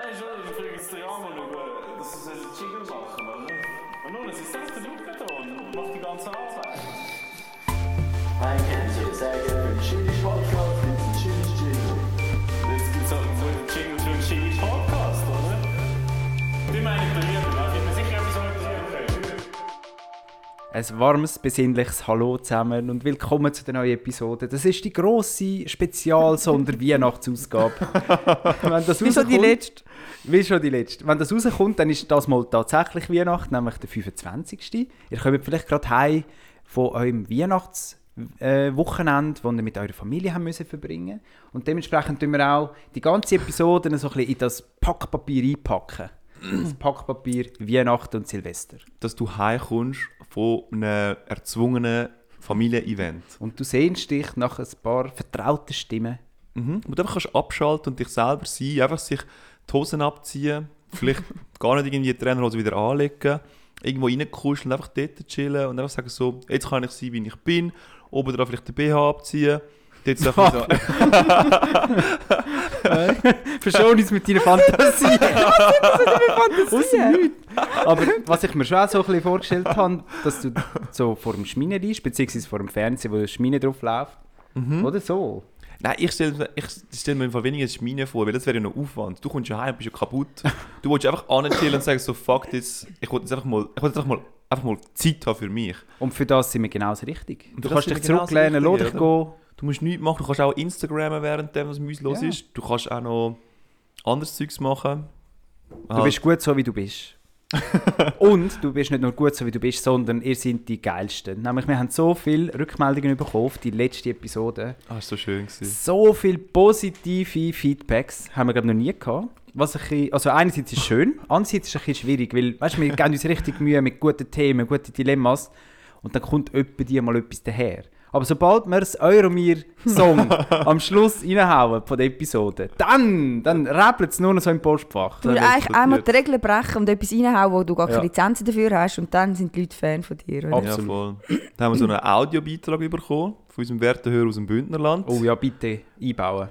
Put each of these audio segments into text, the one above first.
Nein, schon, ich frage jetzt den Jan über, dass sie einen Jingle machen, oder? Und nun, es ist selbst der da und macht die ganze Arbeit. Ein Kännchen, sehr Ein warmes, besinnliches Hallo zusammen und willkommen zu der neuen Episode. Das ist die grosse Spezial-Sonder-Weihnachtsausgabe. Wenn das Wie schon die letzte. Wie schon die letzte. Wenn das rauskommt, dann ist das mal tatsächlich Weihnachten, nämlich der 25. Ihr kommt vielleicht gerade heim von eurem Weihnachtswochenende, äh, Wochenende, das ihr mit eurer Familie haben müssen verbringen Und dementsprechend tun wir auch die ganze Episode so ein bisschen in das Packpapier einpacken. Das Packpapier Weihnachten und Silvester. dass du heimkommst von einem erzwungenen Familienevent. Und du sehnst dich nach ein paar vertrauten Stimmen. Mhm. Du einfach kannst abschalten und dich selber sein, einfach sich die Hosen abziehen, vielleicht gar nicht irgendwie die Trainerhose wieder anlegen, irgendwo reinkuscheln, einfach dort chillen und einfach sagen so, jetzt kann ich sein, wie ich bin, oben drauf vielleicht den BH abziehen, dort so, so Verschon uns mit deiner Fantasie. Aus dem Nichts. Aber was ich mir schon auch so ein bisschen vorgestellt habe, dass du so vor dem Schmine liegst, beziehungsweise vor dem Fernseher, wo der Schmine drauf läuft. Oder so. Nein, ich stelle ich stell mir einfach weniger Schmine vor, weil das wäre ja noch Aufwand. Du kommst ja heim, bist ja kaputt. Du willst einfach anchillen und sagen so, fuck this, ich will jetzt einfach mal, ich jetzt einfach mal, einfach mal Zeit haben für mich. Und für das sind wir genauso richtig. Und Du kannst dich genauso zurücklehnen, lass dich gehen. Du musst nichts machen, du kannst auch Instagrammen während dem, was Müs los Ja. ist. Du kannst auch noch anderes Zeugs machen. Du bist gut so, wie du bist. und du bist nicht nur gut so, wie du bist, sondern ihr seid die Geilsten. Nämlich, wir haben so viele Rückmeldungen bekommen auf die letzte Episode. Ah, ist so schön gewesen. So viele positive Feedbacks haben wir glaube noch nie gehabt. Was ein bisschen, also einerseits ist es schön, andererseits ist es ein bisschen schwierig, weil weißt, wir geben uns richtig Mühe mit guten Themen, guten Dilemmas und dann kommt etwa die mal etwas daher. Aber sobald wir das Euromir-Song am Schluss reinhauen von der Episode, dann, dann rappelt es nur noch so im Postfach. Du musst eigentlich einmal die Regeln brechen und etwas reinhauen, wo du gar keine Ja. Lizenzen dafür hast und dann sind die Leute Fan von dir. Oder? Absolut. Ja, voll. Dann haben wir so einen Audiobeitrag bekommen von unserem Wertehörer aus dem Bündnerland. Oh ja, bitte einbauen.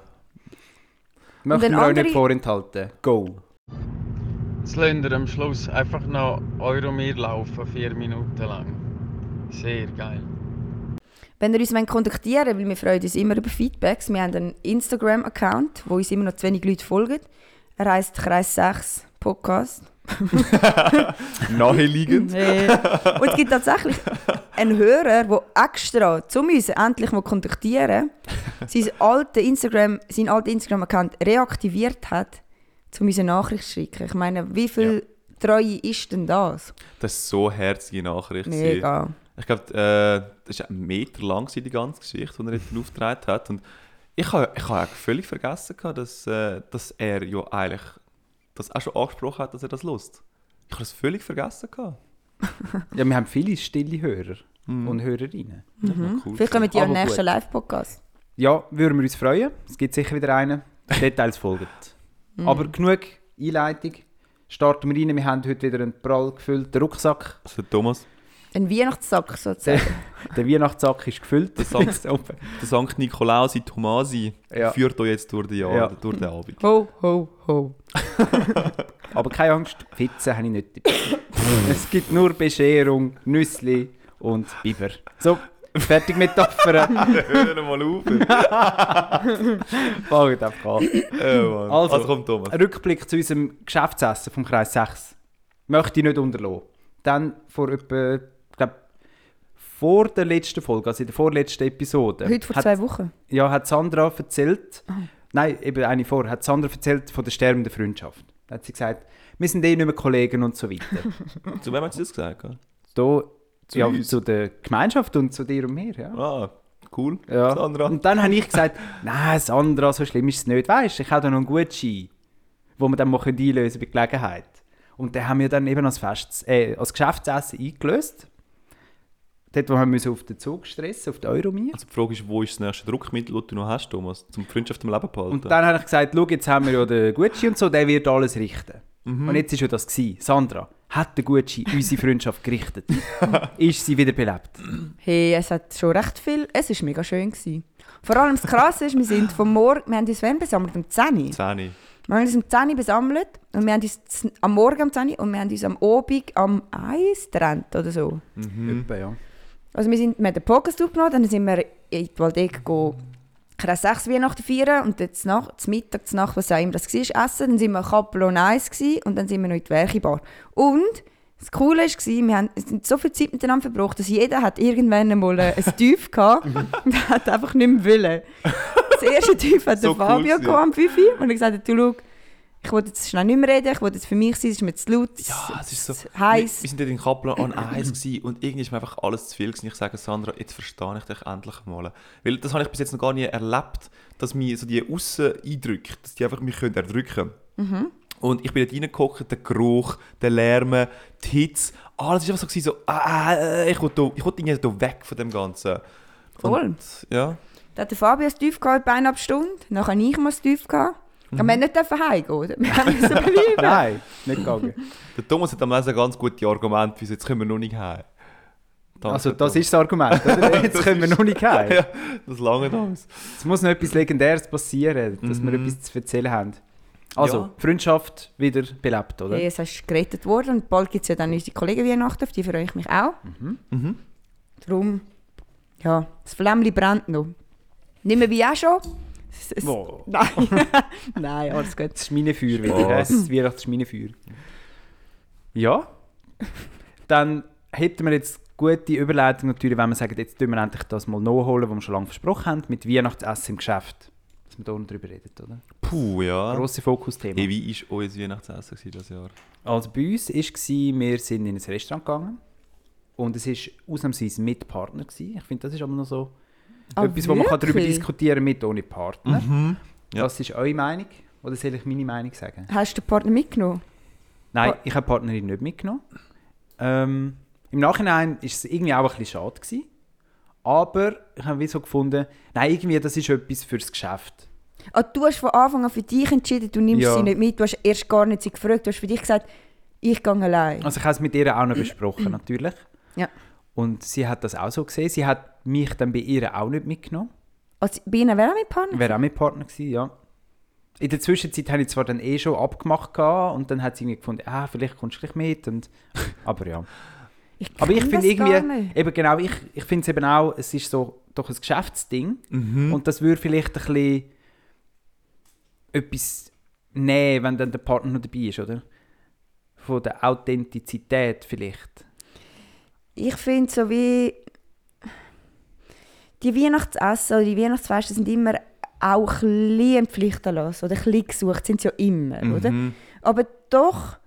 Möchten wir euch nicht vorenthalten. Go. Jetzt lasst ihr am Schluss einfach noch Euromir laufen, vier Minuten lang. Sehr geil. Wenn ihr uns kontaktieren wollt, weil wir freuen uns immer über Feedbacks, wir haben einen Instagram-Account, wo uns immer noch zu wenig Leute folgen. Er heisst Kreis 6 Podcast. Naheliegend. Nee. Und es gibt tatsächlich einen Hörer, der extra zu uns endlich mal kontaktieren, sein alten Instagram, seinen alten Instagram-Account reaktiviert hat, um uns eine Nachricht zu schicken. Ich meine, wie viel Treue ist denn das? Das ist so herzige Nachricht. Mega. Ich glaube, äh, das war ein Meter lang die ganze Geschichte, die er jetzt aufgetragen hat. Und ich habe ich ha eigentlich völlig vergessen, gehabt, dass, äh, dass er ja eigentlich das auch schon angesprochen hat, dass er das lust. Ich habe das völlig vergessen. Gehabt. Ja, wir haben viele stille Hörer Mhm. und Hörerinnen. Das ist noch cool Vielleicht kommen die am nächsten. Live-Podcast. Ja, würden wir uns freuen. Es gibt sicher wieder einen. Details folgen. Aber genug Einleitung. Starten wir rein. Wir haben heute wieder einen prall gefüllten Rucksack. Also Thomas, Ein Weihnachtssack sozusagen. Der Weihnachtssack ist gefüllt. Der oben. der St. Nikolausi Tomasi Ja. führt euch jetzt durch, die Jahr, Ja. durch den Abend. ho, ho, ho. Aber keine Angst, Pizza habe ich nicht dabei. es gibt nur Bescherung, Nüssli und Biber. So, fertig mit Metaphern. Hör mal auf. Fangen einfach an. Mann. Also. also, komm Thomas. Ein Rückblick zu unserem Geschäftsessen vom Kreis 6 möchte ich nicht unterlassen. Dann vor etwa, vor der letzten Folge, also in der vorletzten Episode, Heute vor hat, zwei Wochen. ja, hat Sandra erzählt, nein, eben eine vor, hat Sandra erzählt von der sterbenden Freundschaft. Da hat sie gesagt, wir sind eh nicht mehr Kollegen und so weiter. Zu wem hat sie das gesagt? gehabt? Da, Zu ja, uns? zu der Gemeinschaft und zu dir und mir, ja. Ah, cool. Ja. Sandra. Und dann habe ich gesagt, nein, Sandra, so schlimm ist es nicht. Weißt du, ich habe da noch einen Gutschein, wo wir dann mal einlösen können bei Gelegenheit. Und den haben wir dann eben als, Fest, äh, als Geschäftsessen eingelöst. Dort, wo wir müssen auf den Zug stressen, auf den Euromir. Also die Frage ist, wo ist das nächste Druckmittel, das du noch hast, Thomas, zum die Freundschaft am Leben behalten? Und dann habe ich gesagt, schau, jetzt haben wir ja den Gutschein und so, der wird alles richten. Und jetzt ist ja das gewesen. Sandra, hat der Gutschein unsere Freundschaft gerichtet? ist sie wieder belebt? Hey, es hat schon recht viel. Es war mega schön. Gewesen. Vor allem das Krasse ist, wir sind vom Morgen, wir haben uns wann besammelt? Um 10 Uhr. Zähne. Wir haben uns um 10 Uhr besammelt und wir haben uns am Morgen um 10 Uhr und wir haben uns am Abend am 1 getrennt oder so. Mhm. Etwa, ja. Also wir, sind, wir haben den Podcast aufgenommen, dann sind wir in die Waldeck Kreis 6 Weihnachten feiern und dann zum Nacht, zum Mittag, zum Nacht, was auch immer das war, essen. Dann sind wir und Eis gewesen, und dann sind wir noch in die Werchebar. Und das Coole war, wir haben so viel Zeit miteinander verbracht, dass jeder hat irgendwann einmal ein Tief gehabt und hat einfach nicht mehr wollen. Das erste Tief hat So der cool Fabio gewesen. gehabt am 5 Uhr und er gesagt, hat, du schau, ich wollte jetzt schnell nicht mehr reden, ich wollte jetzt für mich sein, es ist mir zu laut, Ja, es ist so. Wir, heiß. wir sind dort in Kaplan an Eis gewesen und irgendwie ist mir einfach alles zu viel gewesen. Ich sage Sandra, jetzt verstehe ich dich endlich mal. Weil das habe ich bis jetzt noch gar nie erlebt, dass mir so die Aussen-Eindrücke, dass die einfach mich können erdrücken können. Und ich bin dort reingehockt, der Geruch, der Lärm, die Hitze, alles ist einfach so, so ah, äh, ich wollte irgendwie da weg von dem Ganzen. Voll. Und, ja. Da hat der Fabio ein Tief gehabt, etwa eineinhalb Stunden. Dann habe ich mal ein Tief gehabt. Aber wir nicht dürfen heimgehen, oder? Wir haben müssen bleiben. Nein, nicht gegangen. Der Thomas hat am meisten ganz gute Argumente, wieso jetzt können wir noch nicht heim. Danke, Also das Thomas. ist das Argument, oder? Jetzt können wir noch nicht heim. Ja, das lange aus. Es muss noch etwas Legendäres passieren, dass wir Mhm. etwas zu erzählen haben. Also, Ja. Freundschaft wieder belebt, oder? Hey, es ist gerettet worden und bald gibt es ja dann unsere Kollegen Weihnachten, auf die freue ich mich auch. Mhm. Darum, ja, das Flämmchen brennt noch. Nicht mehr wie auch schon. Es, es, Wow. Nein, nein, alles gut. Das Schminefeuer wieder, Spaß. hä? das Weihnachtsschminefeuer. Ja, dann hätten wir jetzt gute Überleitung natürlich, wenn wir sagen, jetzt tun wir endlich das mal nachholen, was wir schon lange versprochen haben, mit Weihnachtsessen im Geschäft. Dass wir da noch drüber reden, oder? Puh, ja. Grosses Fokusthema. Hey, wie war euer Weihnachtsessen dieses Jahr? Also bei uns war, wir sind in ein Restaurant gegangen und es war ausnahmsweise mit Partner. Gewesen. Ich finde, das ist aber noch so Ah, etwas, wo man kann darüber wirklich? diskutieren mit ohne Partner. Ja. Das ist eure Meinung oder soll ich meine Meinung sagen? Hast du den Partner mitgenommen? Nein, Pa- ich habe die Partnerin nicht mitgenommen. Ähm, Im Nachhinein war es irgendwie auch ein bisschen schade. Gewesen. Aber ich habe wie so gefunden, nein, irgendwie das ist etwas fürs Geschäft. Ah, du hast von Anfang an für dich entschieden, du nimmst Ja. sie nicht mit. Du hast erst gar nicht sie gefragt. Du hast für dich gesagt, ich gehe allein. Also ich habe es mit ihr auch noch besprochen, natürlich. Ja. Und sie hat das auch so gesehen. Sie hat mich dann bei ihr auch nicht mitgenommen. Also, bei ihnen wäre auch mit Partner? Wäre auch mit Partner gewesen, ja. In der Zwischenzeit habe ich zwar dann eh schon abgemacht gehabt, und dann hat sie irgendwie gefunden, ah, vielleicht kommst du gleich mit. Und, aber ja. Ich Aber ich finde irgendwie, nicht. eben genau, ich, ich finde es eben auch, es ist so doch ein Geschäftsding. Mhm. Und das würde vielleicht ein bisschen etwas nehmen, wenn dann der Partner noch dabei ist, oder? Von der Authentizität vielleicht. Ich finde so wie die Weihnachtsessen oder die Weihnachtsfeste sind immer auch ein bisschen pflichterlassen oder ein bisschen gesucht, sind sie ja immer, oder? Mhm. Aber doch,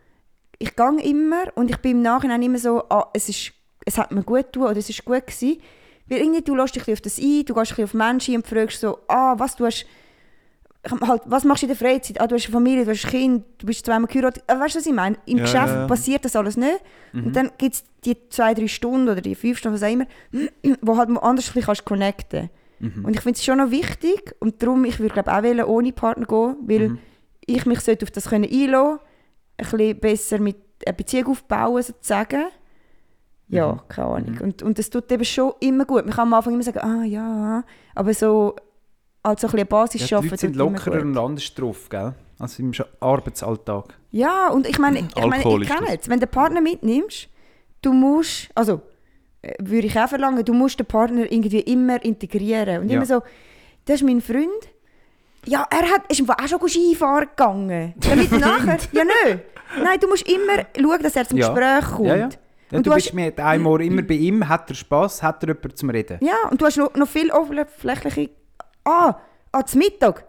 ich gehe immer und ich bin im Nachhinein immer so, ah, es, ist, es hat mir gut getan oder es ist gut gewesen. Weil irgendwie, du lässt dich auf das ein, du gehst ein auf Menschen ein und fragst so, ah, was du hast, halt, was machst du in der Freizeit? Ah, du hast eine Familie, du hast ein Kind, du bist zweimal geheiratet. Ah, weißt du, was ich meine? Im Ja, Geschäft ja, ja. passiert das alles nicht. Und dann gibt es die zwei, drei Stunden oder die fünf Stunden, was auch immer, wo halt mal anders bisschen kannst connecten Und ich finde es schon noch wichtig und darum, ich würde glaube auch wollen, ohne Partner gehen, weil ich mich sollte auf das können einlassen ein bisschen besser mit einer Beziehung aufbauen, sozusagen. Ja, keine Ahnung. Und, und das tut eben schon immer gut. Man kann am Anfang immer sagen, ah ja, aber so als so ein bisschen eine Basis Ja, die Leute sind lockerer und anders drauf, gell? als im Arbeitsalltag. Ja, und ich meine, ich, meine, ich kenne es. Wenn du den Partner mitnimmst, du musst, also äh, würde ich auch verlangen, du musst den Partner irgendwie immer integrieren. Und Ja. immer so, das ist mein Freund. Ja, er hat, ist im Fall auch schon Skifahren gegangen. Damit nachher, ja nö. Nein, du musst immer schauen, dass er zum Ja. Gespräch kommt. Ja, ja. Ja, Und du du bist hast- mit einmal immer bei ihm, hat er Spass, hat er jemanden zum Reden. Ja, und du hast noch, noch viel oberflächliche. Ah, ah, zum Mittag.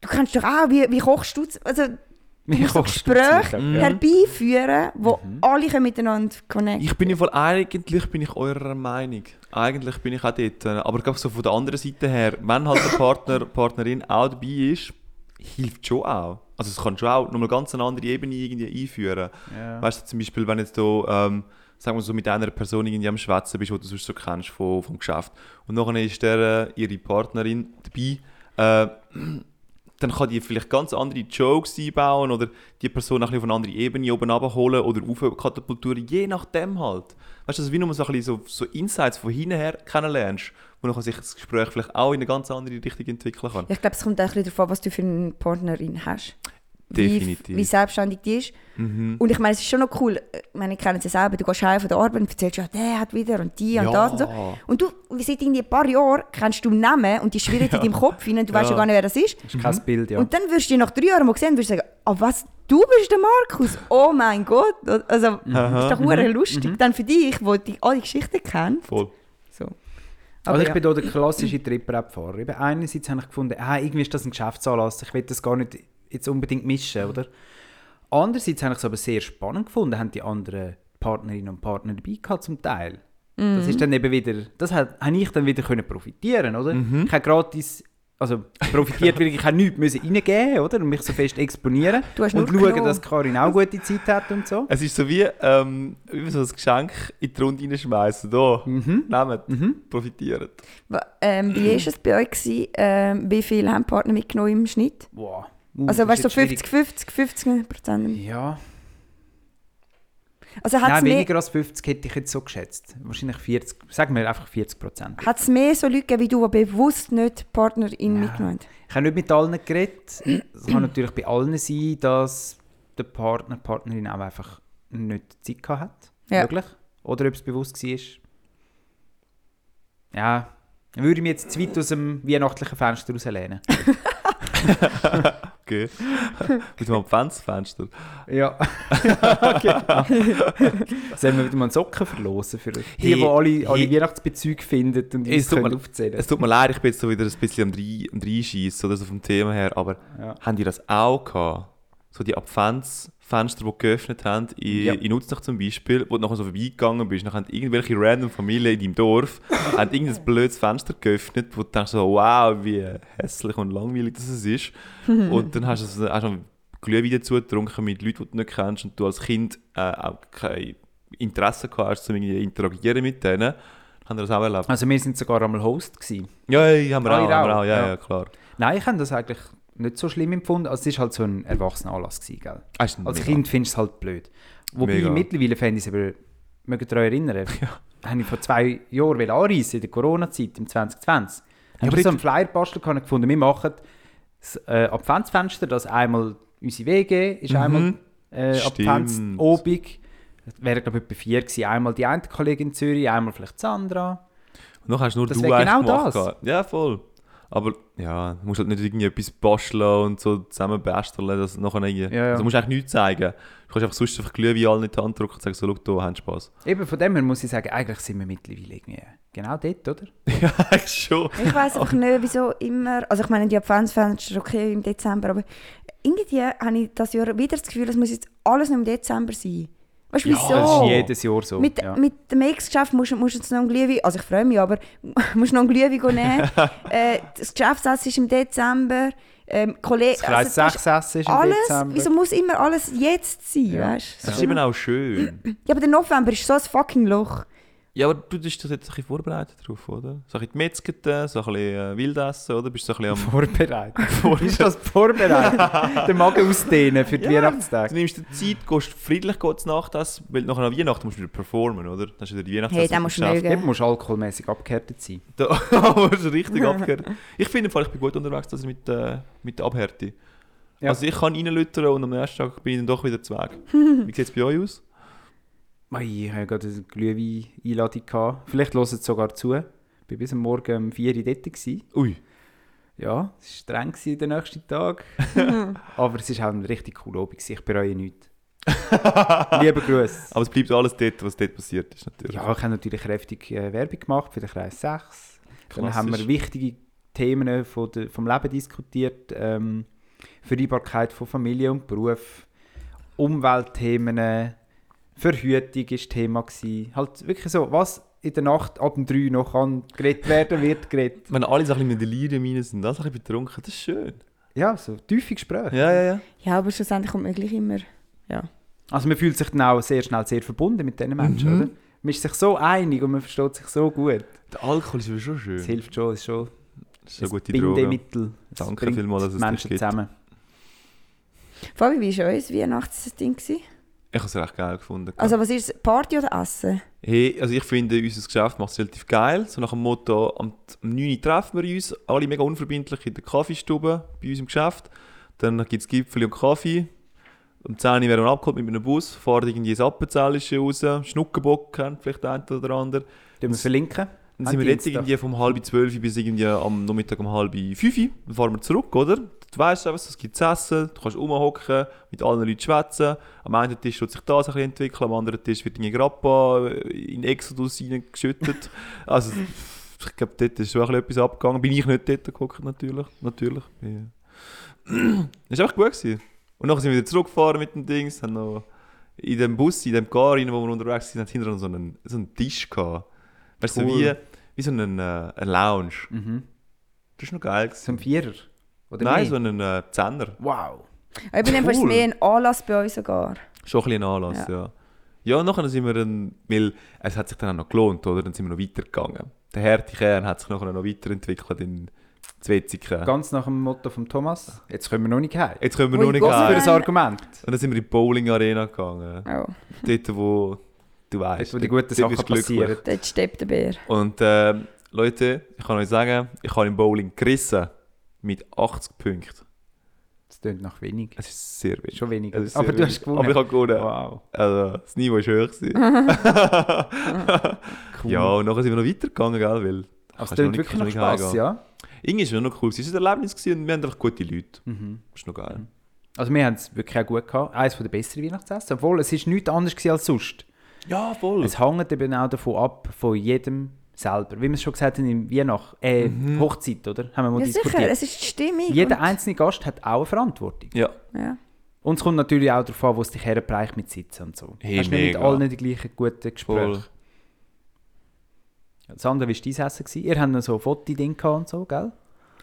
Du kannst doch auch, wie, wie kochst du? Also, du Wie musst so Gespräche Mittag, ja. herbeiführen, wo alle können miteinander connecten Ich bin im Fall eigentlich bin ich eurer Meinung. Eigentlich bin ich auch dort. Aber ich glaube so von der anderen Seite her, wenn halt der Partner, Partnerin auch dabei ist, hilft schon auch. Also es kann schon auch nochmal ganz eine andere Ebene irgendwie einführen. Ja. Weißt du, zum Beispiel, wenn jetzt du, ähm, sagen wir so, mit einer Person irgendwie am Schwätzen bist, die du sonst so kennst vom, vom Geschäft, und nachher ist der, äh, ihre Partnerin dabei, äh, dann kann die vielleicht ganz andere Jokes einbauen oder die Person ein bisschen auf eine andere Ebene oben abholen oder aufkatapultieren, je nachdem halt. Weißt du, also wie nur so, ein bisschen so, so Insights von hinten her kennenlernst, wo nachher sich das Gespräch vielleicht auch in eine ganz andere Richtung entwickeln kann. Ich glaube, es kommt auch ein bisschen darauf an, was du für eine Partnerin hast. Wie, Definitiv. wie selbstständig die ist. Mhm. Und ich meine, es ist schon noch cool, ich meine, ich kenne es ja selber, du gehst heim von der Arbeit und erzählst, ja, der hat wieder und die und das und so. Und du, seit irgendwie ein paar Jahren kennst du Namen und die schwirren in deinem Kopf rein und du weißt ja Ja. gar nicht, wer das ist. Das ist kein Bild, ja. Und dann wirst du dich nach drei Jahren mal sehen und wirst sagen, ah was, du bist der Markus? Oh mein Gott. Also, das ist doch hure lustig. Dann für dich, wo die alle Geschichten kennt. Voll. So. Also ich ja. bin hier der klassische Trip-Rap-Fahrer. Eben Einerseits habe ich gefunden, ah, irgendwie ist das ein Geschäftsanlass, ich will das gar nicht jetzt unbedingt mischen, oder? Andererseits habe ich es aber sehr spannend gefunden, haben die anderen Partnerinnen und Partner dabei gehabt zum Teil. Das ist dann eben wieder, das habe ich dann wieder können profitieren, oder? Ich habe gratis, also profitiert, weil ich habe nichts müssen reingeben oder? Und mich so fest exponieren Du hast und schauen, genommen. dass Karin auch gute Zeit hat und so. Es ist so wie, ähm, wie so ein Geschenk in die Runde reinschmeißen. Hier, Mhm. nehmt, profitiert. Wa- Ähm, wie war es bei euch? Gewesen? Ähm, wie viele haben Partner mitgenommen im Schnitt? Wow. Uh, Also weißt du, so jetzt 50, 50, 50 Prozent. Ja, Also hat es Nein, weniger als 50 hätte ich jetzt so geschätzt. Wahrscheinlich 40, sagen wir einfach 40 Prozent. hat's mehr so Leute gegeben wie du, die bewusst nicht Partnerin Ja. mitgenommen? Ich habe nicht mit allen geredet. Es kann natürlich bei allen sein, dass der Partner, Partnerin auch einfach nicht Zeit gehabt hat. Ja. Möglich. Oder ob es bewusst war. Ja, würde ich mich jetzt zu weit aus dem weihnachtlichen Fenster rauslehnen. Okay. Mit dem Adventsfenster. Ja, genau. Sollen wir wieder mal einen Socken verlosen für die, Hey, die alle, alle hey. Weihnachtsbezüge finden und Es uns können mir- aufzählen Es tut mir leid, ich bin jetzt so wieder ein bisschen am Drei- am Reinschießen oder so vom Thema her, aber Ja. haben die das auch gehabt? So die Adventsfenster, die geöffnet haben, in, Ja. in Nutznach zum Beispiel, wo du nachher so vorbeigegangen bist, dann haben irgendwelche random Familien in deinem Dorf haben irgendein blödes Fenster geöffnet, wo du denkst so, wow, wie hässlich und langweilig das ist. und dann hast du so- hast du Glühwein dazu getrunken mit Leuten, die du nicht kennst und du als Kind äh, auch kein Interesse gehabt hast, um irgendwie interagieren mit denen. Haben das auch erlebt? Also wir sind sogar einmal Host gewesen. Ja, ja, haben wir Ah, auch, haben wir auch. Ja, Ja. ja, klar. Nein, ich habe das eigentlich nicht so schlimm empfunden. Also es war halt so ein erwachsener Anlass, gewesen, gell? Ah, Als Kind findest du es halt blöd. Wobei Mega. mittlerweile fände ich es aber, ihr euch erinnern, ja. habe ich vor zwei Jahren anreisen, in der Corona-Zeit, im 2020. Ja, aber ich so einen Flyer basteln kann, gefunden, wir machen das äh, Adventsfenster, das einmal unsere WG ist einmal äh. Adventsobig. Das wäre glaube ich etwa vier gewesen. Einmal die eine Kollegin in Zürich, einmal vielleicht Sandra. Und dann hast nur Das du genau gemacht. das. Ja, voll. Aber ja, du musst halt nicht irgendwie etwas basteln und so zusammen basteln, das nachher irgendwie. Ja, ja. Also du musst eigentlich nichts zeigen. Du kannst einfach sonst einfach Glühwein allen in die Hand drücken und sagen so, schau, da haben Spaß. Eben von dem her muss ich sagen, eigentlich sind wir mittlerweile irgendwie genau dort, oder? ja, eigentlich schon. Ich weiß einfach nicht, wieso immer. Also ich meine, die Adventsfenster okay im Dezember, aber irgendwie habe ich das Jahr wieder das Gefühl, es muss jetzt alles noch im Dezember sein. Weißt du, Ja, wieso? das ist jedes Jahr so. Mit, ja. mit dem Ex-Geschäft musst, du- jetzt noch ein Glühwein, also ich freue mich, aber musst noch ein Glühwein nehmen. äh, das Geschäftsessen ist im Dezember. Ähm, Kollege, Das also, 6 Essen ist im alles, Dezember. wieso muss immer alles jetzt sein, Ja. weißt Das ist eben auch schön. Ja, aber der November ist so ein fucking Loch. Ja, aber du bist doch jetzt ein bisschen vorbereitet drauf, oder? So ein bisschen die so ein bisschen äh, Wildessen, oder? Bist du so ein bisschen am... Vorbereitet. ist das vorbereitet? Den Magen ausdehnen für die Du Weihnachtstage. nimmst dir Zeit, gehst friedlich gehst Nacht essen, weil nachher an Weihnachten musst du wieder performen, oder? Dann ist wieder die Weihnachtsessen. Hey, den musst du mögen. Eben musst du alkoholmäßig abgehärtet sein. Da musst du richtig abgehört. Ich finde, im Fall, ich bin gut unterwegs also mit, äh, mit der Abhärte. Ja. Also ich kann reinlüttern und am nächsten Tag bin ich dann doch wieder zu Weg. Wie sieht es bei euch aus? Mei, Ich hatte gerade eine Glühwein-Einladung. gehabt. Vielleicht hören sie sogar zu. Ich war bis am Morgen um 4 Uhr dort. gewesen. Ui. Ja, es war streng gewesen den nächsten Tag. Aber es war auch ein richtig cooler Abend. Ich bereue nichts. Liebe Grüße. Aber es bleibt alles dort, was dort passiert ist, natürlich. Ja, ich habe natürlich kräftig äh, Werbung gemacht für den Kreis 6. Dann Klassisch. haben wir wichtige Themen von der, vom Leben diskutiert. Ähm, Vereinbarkeit von Familie und Beruf. Umweltthemen. Verhütung war Thema. Gewesen. Halt wirklich so, was in der Nacht ab dem 3 noch kann geredet werden, wird geredet. Wenn alle so ein bisschen mit Delirium rein sind, alles ein bisschen betrunken, das ist schön. Ja, so tiefe Gespräche. Ja, ja, ja. Ja, aber schlussendlich kommt man gleich immer. Also man fühlt sich dann auch sehr schnell sehr verbunden mit diesen Menschen, Mhm. oder? Man ist sich so einig und man versteht sich so gut. Der Alkohol ist aber schon schön. Es hilft schon, es ist schon Das ist eine ein gute. Bindemittel. Es Danke bringt vielmals, dass es Menschen gibt. zusammen. Fabi, wie war euer Weihnachtsding? gewesen? Ich habe es recht geil gefunden. Also was ist es? Party oder Essen? Hey, also ich finde, unser Geschäft macht es relativ geil. So nach dem Motto, am, am 9 Uhr treffen wir uns, alle mega unverbindlich in der Kaffeestube bei uns im Geschäft. Dann gibt es Gipfel und Kaffee. Um 10 Uhr werden wir abgeholt mit einem Bus, fahren irgendwie ins Appenzellische raus. Schnuckenbock kennt vielleicht der eine oder andere. Tun wir verlinken. Dann An sind wir jetzt irgendwie vom halb zwölf bis irgendwie am Nachmittag um halb fünf. Dann fahren wir zurück, oder? Du weißt einfach, es gibt zu essen, du kannst rumhocken, mit allen Leuten schwätzen. Am einen Tisch wird sich das ein bisschen entwickeln, am anderen Tisch wird irgendwie Grappa in Exodus reingeschüttet. also, ich glaube, dort ist schon ein bisschen etwas abgegangen. Bin ich nicht dort geguckt, natürlich. natürlich. Ja. Das war einfach gut. Gewesen. Und dann sind wir wieder zurückgefahren mit dem Dings, haben noch in dem Bus, in dem Car, rein, wo wir unterwegs sind, hat hinter uns so einen, so einen Tisch gehabt. Weißt du, so Cool. wie, wie so einen, äh, ein Lounge. Mhm. Das ist noch geil. So Gewesen. ein Vierer? Oder Nein, mehr? so einen äh, Zehner. Wow. Ich bin einfach Cool. mehr ein Anlass bei uns sogar. Schon ein bisschen ein Anlass, ja. Ja, und nachher sind wir dann, weil es hat sich dann auch noch gelohnt, oder? Dann sind wir noch weitergegangen. Der harte Kern hat sich nachher noch weiterentwickelt in Zwetzigen. Ganz nach dem Motto von Thomas. Jetzt können wir noch nicht heim. Jetzt können wir noch nicht. Was für heim. ein Argument. Und dann sind wir in die Bowling Arena gegangen. Oh, Dort, wo du weißt. Dort, wo die guten Sachen passieren. dort steppt der Bär. Und ähm, Leute, ich kann euch sagen, ich habe im Bowling gerissen mit 80 Punkten. Das klingt nach wenig. Es ist sehr wenig. Schon wenig. Aber du wenig. hast gewonnen. Aber ich habe gewonnen. Wow. Also, das Niveau war gewesen. Cool. Ja, und nachher sind wir noch weitergegangen, gell? Weil Aber es klingt wirklich nach Spass, ja. Irgendwie war es noch cool. Es war ein Erlebnis gewesen und wir haben einfach gute Leute. Mhm. Das ist noch geil. Also wir haben es wirklich auch gut gehabt. Eines der besseren Weihnachtsessen. Obwohl, es ist nichts anderes als sonst. Ja, voll. Es hängt eben auch davon ab, von jedem selber. Wie wir es schon gesagt haben, in Weihnacht, äh, Mhm. Hochzeit, oder? Haben wir mal Ja, sicher, diskutiert. es ist die Stimmung. Jeder einzelne Gast hat auch eine Verantwortung. ja. Ja. Und es kommt natürlich auch darauf an, wo es dich herbereicht mit Sitzen und so. Hey, Hast nicht mit allen die gleichen guten Gespräche. Voll. Sandra, wie war dein Essen? gewesen? Ihr habt noch so Fotoding gehabt und so, gell?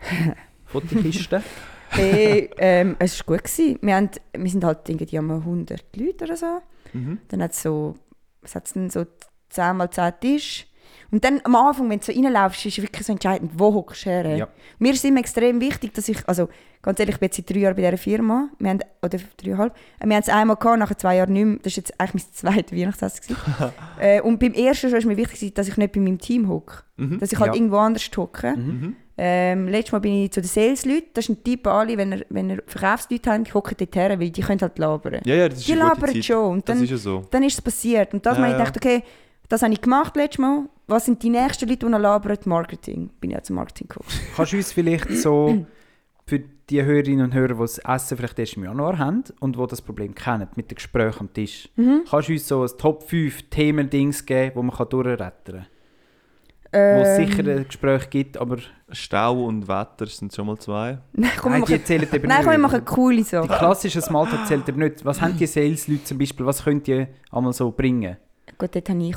Fotokisten. Hey, ähm, es war gut. Gewesen. Wir, haben, wir sind halt irgendwie um 100 Leute oder so. Mhm. Dann hat es so, was hat's denn, so 10 mal 10 Tisch. Und dann am Anfang, wenn du so reinlaufst, ist wirklich so entscheidend, wo hockst du her. Ja. Mir ist immer extrem wichtig, dass ich, also ganz ehrlich, ich bin jetzt seit drei Jahren bei dieser Firma, wir haben, oder dreieinhalb, Äh, wir haben es einmal gehabt, nach zwei Jahren nicht mehr, das war jetzt eigentlich mein zweites Weihnachtsessen. äh, und beim ersten schon ist mir wichtig, dass ich nicht bei meinem Team hocke. Mhm. Dass ich halt Ja. irgendwo anders hocke. Mhm. Ähm, letztes Mal bin ich zu den Sales-Leuten, das ist ein Tipp an alle, wenn ihr, wenn ihr Verkaufsleute habt, hockt dort her, weil die können halt labern. Ja, ja, das ist die labern schon. Und Das dann, ist ja so. dann ist es passiert. Und das Ja, habe ich ja. gedacht, okay, das habe ich gemacht letztes Mal. Was sind die nächsten Leute, die noch labern? Marketing. Bin ich auch zum Marketing geguckt. Kannst du uns vielleicht so für die Hörerinnen und Hörer, die das Essen vielleicht erst im Januar haben und die das Problem kennen mit den Gesprächen am Tisch, Mhm. kannst du uns so ein Top 5 Themen-Dings geben, wo man kann durchrettern kann? Wo es Ähm, sicher ein Gespräch gibt, aber Stau und Wetter sind schon mal zwei. Nein, komm, wir nein, die machen, zählen eben nein, komm, wir machen coole Die Sachen. klassischen Smalltalk zählt eben nicht. Was haben die Sales-Leute zum Beispiel, was könnt ihr einmal so bringen? Gut, dort habe ich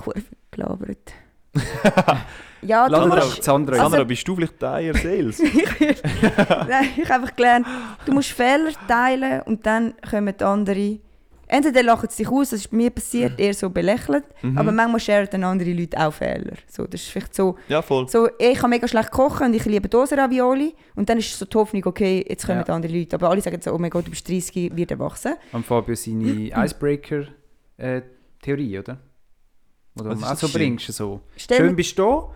gelabert. ja, du Lass musst... Sandra. Also- Sandra, bist du vielleicht Teil Sales? Nein, ich habe einfach gelernt, du musst Fehler teilen und dann kommen die anderen... Entweder lachen sie sich aus, das ist bei mir passiert, eher so belächelt, Mhm. aber manchmal sharen dann andere Leute auch Fehler. So, das ist vielleicht so, Ja, voll. so ich kann mega schlecht kochen und ich liebe Dosenravioli und dann ist so die Hoffnung, okay, jetzt kommen Ja. andere Leute. Aber alle sagen so, oh mein Gott, du bist 30, wird erwachsen. Am Fabio seine Icebreaker-Theorie, oder? Oder Was ist auch das so gewesen? bringst du so. Stell Schön bist du da,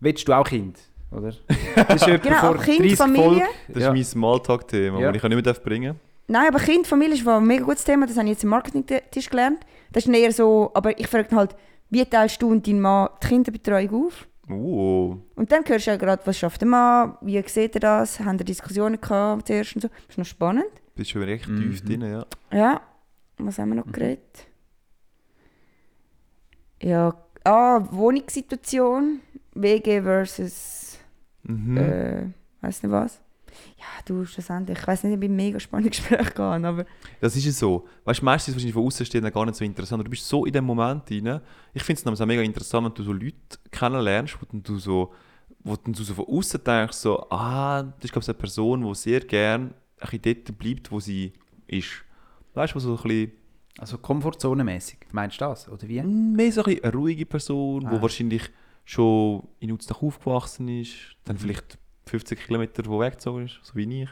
willst du auch Kind, oder? Das ist etwa Genau, vor Kind, 30 Familie. Folgen. Das Ja. ist mein Smalltalk-Thema, Ja. das ich nicht mehr bringen Nein, aber Kind, Familie ist ein mega gutes Thema, das habe ich jetzt im Marketing-Tisch gelernt. Das ist eher so, aber ich frage halt, wie teilst du und dein Mann die Kinderbetreuung auf? Uh, Und dann hörst du ja gerade, was schafft der Mann, wie sieht er das, haben da Diskussionen gehabt zuerst und so. Das ist noch spannend. bist schon recht Mhm. tief drin, ja. Ja, was haben wir noch geredet? Ja, ah, Wohnungssituation, WG versus, Mhm. äh, weiß nicht was. Ja, du, schlussendlich, ich weiß nicht, ob ich ein mega spannendes Gespräch gehabt aber Das ist ja so. Weißt du, meistens ist wahrscheinlich von Außenstehenden gar nicht so interessant. Du bist so in dem Moment drin. Ich finde es nämlich auch mega interessant, wenn du so Leute kennenlernst, wo du so, wo du so von außen denkst, so, ah, das ist glaube ich eine Person, die sehr gern ein bisschen dort bleibt, wo sie ist. Weißt du, wo so ein bisschen, Also Komfortzone-mäßig. Meinst du das, oder wie? mehr so ein bisschen eine ruhige Person, Ah. die wahrscheinlich schon in Uzdach aufgewachsen ist, dann vielleicht 50 Kilometer wo weggezogen ist, so wie ich.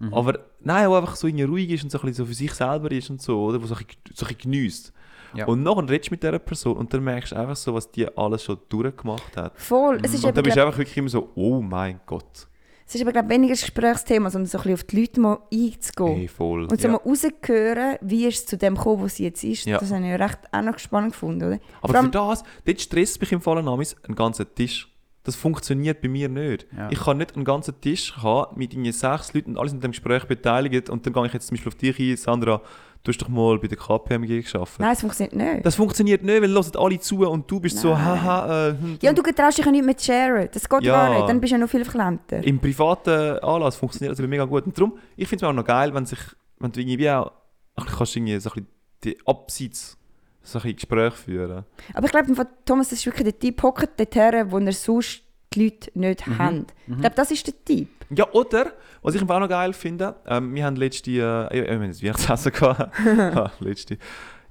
Mhm. Aber nein, auch einfach so irgendwie ruhig ist und so ein bisschen so für sich selber ist und so, oder? Wo so ein bisschen, so ein bisschen geniesst. Ja. Und nachher redest du mit dieser Person und dann merkst du einfach so, was die alles schon durchgemacht hat. voll, es ist Und dann bist du einfach wirklich immer so, oh mein Gott. Es ist aber glaube weniger ein Gesprächsthema, sondern so ein bisschen auf die Leute mal einzugehen. Hey, voll. Und so Ja. mal rauszuhören, wie ist es zu dem gekommen, wo sie jetzt ist. Ja. Das habe ich recht auch noch spannend gefunden, oder? Aber Vor allem- für das, dort stresst mich im Fall ein ganzer Tisch. Das funktioniert bei mir nicht. Ja. Ich kann nicht einen ganzen Tisch haben mit irgendwie sechs Leuten und alles in dem Gespräch beteiligt und dann gehe ich jetzt zum Beispiel auf dich ein, Sandra, du hast doch mal bei der KPMG geschafft. Nein, es funktioniert nicht. Das funktioniert nicht, weil hören alle zu und du bist so, Nein. haha, äh, hm, ja, und du traust dich ja nicht mit sharen. Das geht Ja. gar nicht. Dann bist du ja noch viel verklemmter. im privaten Anlass funktioniert das aber mega gut. Und darum, ich finde es auch noch geil, wenn, sich, wenn du irgendwie auch, ach, du kannst irgendwie so ein bisschen die Abseits so ein Gespräch führen. Aber ich glaube, Thomas, das ist wirklich der Typ, hockt dort her, wo er sonst die Leute nicht Mhm. haben. Ich glaube, das ist der Typ. Ja, oder, was ich auch noch geil finde, ähm, wir haben letzte, äh, ja, wir haben das Weihnachtsessen gehabt, Ah, letzte.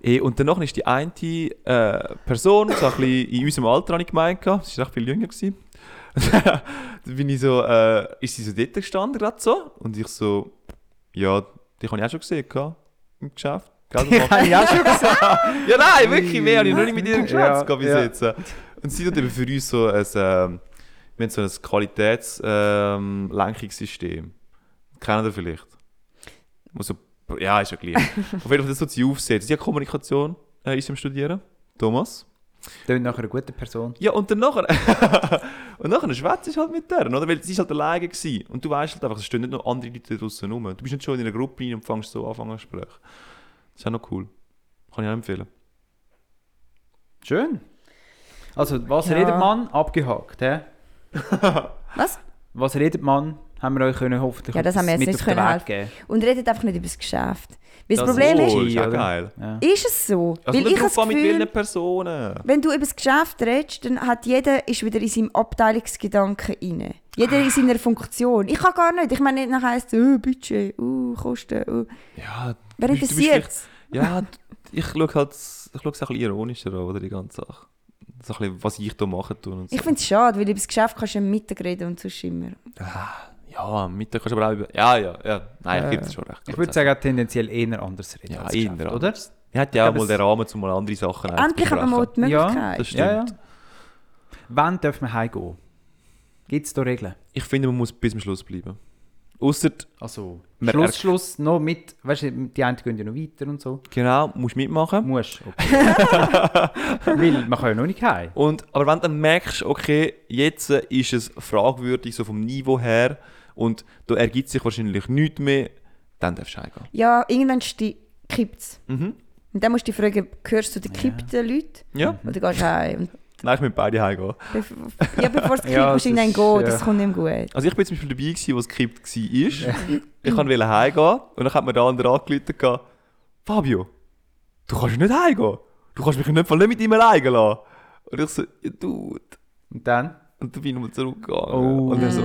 Eh, Und danach ist die eine äh, Person, so ein bisschen in unserem Alter, habe ich gemeint, sie war echt viel jünger. Gewesen. dann bin ich so, äh, ist sie so dort gestanden, gerade so, und ich so, ja, die habe ich auch schon gesehen, gehabt, im Geschäft. Du ich auch schon gesagt. ja, nein, wirklich mehr. habe Ich noch nicht mit ihr geschwätzt Ja, bis ja. jetzt. Und sie hat eben für uns so ein, ähm, wir haben so ein Qualitätslenkungssystem. Kennen ihr vielleicht? Wo so, ja, ist ja gleich. Auf jeden Fall, das hat sie aufsetzt. Sie hat Kommunikation äh, ist am Studieren. Thomas. Das ist nachher eine gute Person. Ja, und dann nachher, und nachher schwätzt ich halt mit der, oder? Weil sie ist halt alleine gewesen. Und du weißt halt einfach, es stehen nicht noch andere Leute draussen rum. Du bist nicht schon in einer Gruppe rein und fängst so an, ein Gespräch. Das ist auch noch cool. Kann ich auch empfehlen. Schön. Also, was Ja. redet man? Abgehakt, hä? Was? Was redet man? Haben wir euch können hoffentlich Ja, das haben wir jetzt mit nicht auf den können Weg geben. Und redet einfach nicht über das Geschäft. Weil das, Das Problem ist- ist, oder? geil. Ja. ist es so. Also weil nicht ich das an, mit Gefühl, welchen Personen. wenn du über das Geschäft redest, dann hat jeder ist wieder in seinem Abteilungsgedanken rein. Jeder in seiner Funktion. Ich kann gar nicht. Ich meine, nachher heisst es, oh, Budget, oh, Kosten, oh. Ja, Wer interessiert vielleicht- Ja, ich schaue halt ich schaue es ein bisschen ironischer an, oder, die ganze Sache. So ein bisschen, was ich da mache tun und so. Ich finde es schade, weil über das Geschäft kannst du am Mittag reden und sonst immer. ja, am Mittag kannst du aber auch über... Ja, ja, ja. Nein, ich gebe dir schon recht. Ich würde sagen, tendenziell eher anders reden. Ja, als eher Geschäft, anders. oder? Er hat ja auch mal den Rahmen, um mal andere Sachen Endlich aber mal besprechen. die Ja, Möglichkeit. Das stimmt. Ja, ja. Wann dürfen wir heimgehen? Gibt es da Regeln? Ich finde, man muss bis zum Schluss bleiben. Ausser, Also, Man Schluss, Schluss, noch mit, weißt du, die einen gehen ja noch weiter und so. genau, musst mitmachen. Musst, okay. Weil, man kann ja noch nicht heim. Und, aber wenn du dann merkst, okay, jetzt äh, ist es fragwürdig, so vom Niveau her, und da ergibt sich wahrscheinlich nichts mehr, dann darfst du heimgehen. Ja, irgendwann kippt es. Mhm. Und dann musst du dich fragen, gehörst du zu den gekippten Leuten? Ja, Oder gehst du heim? Und nein, ich mit beide heimgehen. bev- ja, bevor es kippt, Ja, musst du ist- gehen. ja. Das kommt nicht gut. Also ich bin zum Beispiel dabei, gewesen, wo es gekippt war. ich wollte heimgehen und dann hat mir der andere angerufen, Fabio, du kannst nicht heimgehen. Du kannst mich nicht, voll nicht mit ihm alleine lassen. Und ich so, ja, Dude. Und dann? Und dann bin ich nochmal zurückgegangen. Oh. Und er so,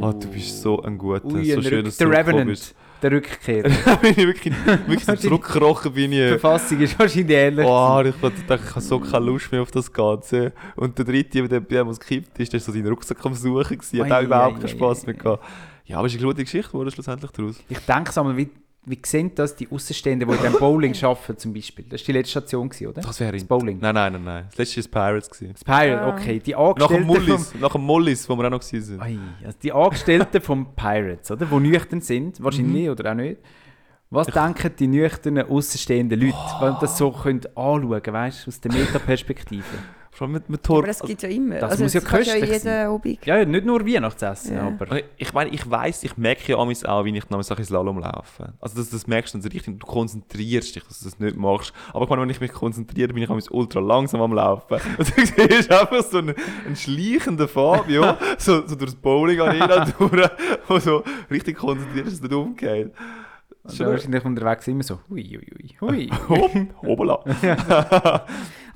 oh, du bist so ein guter, Ui, so schön, dass der du Revenant, bist. Der Rückkehr. Bin ich wirklich, wirklich zurückgekrochen bin Die ich. Verfassung ist wahrscheinlich ähnlich. Oh, ich dachte, ich habe so keine Lust mehr auf das Ganze. Und der dritte, der bei dem, gekippt ist, der war so seinen Rucksack am Suchen. Gewesen, hat auch überhaupt ei, keinen ei, Spass mehr gehabt. Ja, aber es ist eine gute Geschichte geworden schlussendlich daraus. Ich denke so einmal, wie, wie sehen das die Außenstehenden, die in diesem Bowling arbeiten zum Beispiel? Das war die letzte Station, gewesen, oder? Das wäre Das Bowling. Nein, nein, nein, nein. Das letzte war das Pirates. Gewesen. Das Pirate, Ja. okay. Die Nach dem Angestellten Mullis, vom... nach dem Mullis, wo wir auch noch waren. Also die Angestellten vom Pirates, oder? Die nüchtern sind, wahrscheinlich, oder auch nicht. Was denken die nüchternen, außenstehenden Leute, wenn sie das so können anschauen können, weißt du, aus der Metaperspektive? Allem mit, mit Tor. Aber das gibt es ja immer. das also, muss ja köstlich jeden sein. Obig. Ja, nicht nur Weihnachtsessen, Ja. aber... Ich meine, ich weiss, ich merke ja amigs auch, wie ich nach einem Slalom laufe. Also das, das merkst du dann so richtig, du konzentrierst dich, dass du das nicht machst. Aber ich meine, wenn ich mich konzentriere, bin ich amigs ultra langsam am Laufen. Und du siehst einfach so einen, einen schleichenden Fabio, so, so durch das Bowling-Arena durch, wo so richtig konzentriert ist, dass es nicht umgeht. Ist Und dann wahrscheinlich unterwegs immer so, hui, hui, hui, hui. Hopp, hoppala.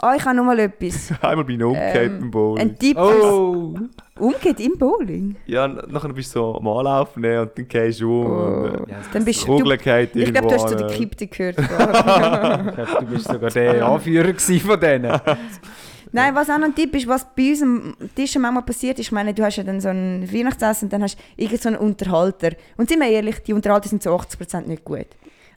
Ah, ich habe noch mal etwas. Einmal bin ich umgekehrt Ähm, beim Bowling. Ein Tipp Oh! umgeht im Bowling. Ja, nachher bist du so am Anlaufen und dann gehst du um. Oh. Und, äh, Ja, Dann bist du, geht ich glaube, du hast zu den. Kippten gehört. Ich glaube, du bist sogar der Anführer von denen. Nein, was auch noch ein Tipp ist, was bei uns am Tisch manchmal passiert ist, ich meine, du hast ja dann so ein Weihnachtsessen und dann hast du irgend so einen Unterhalter. Und sind wir ehrlich, die Unterhalter sind zu 80% nicht gut.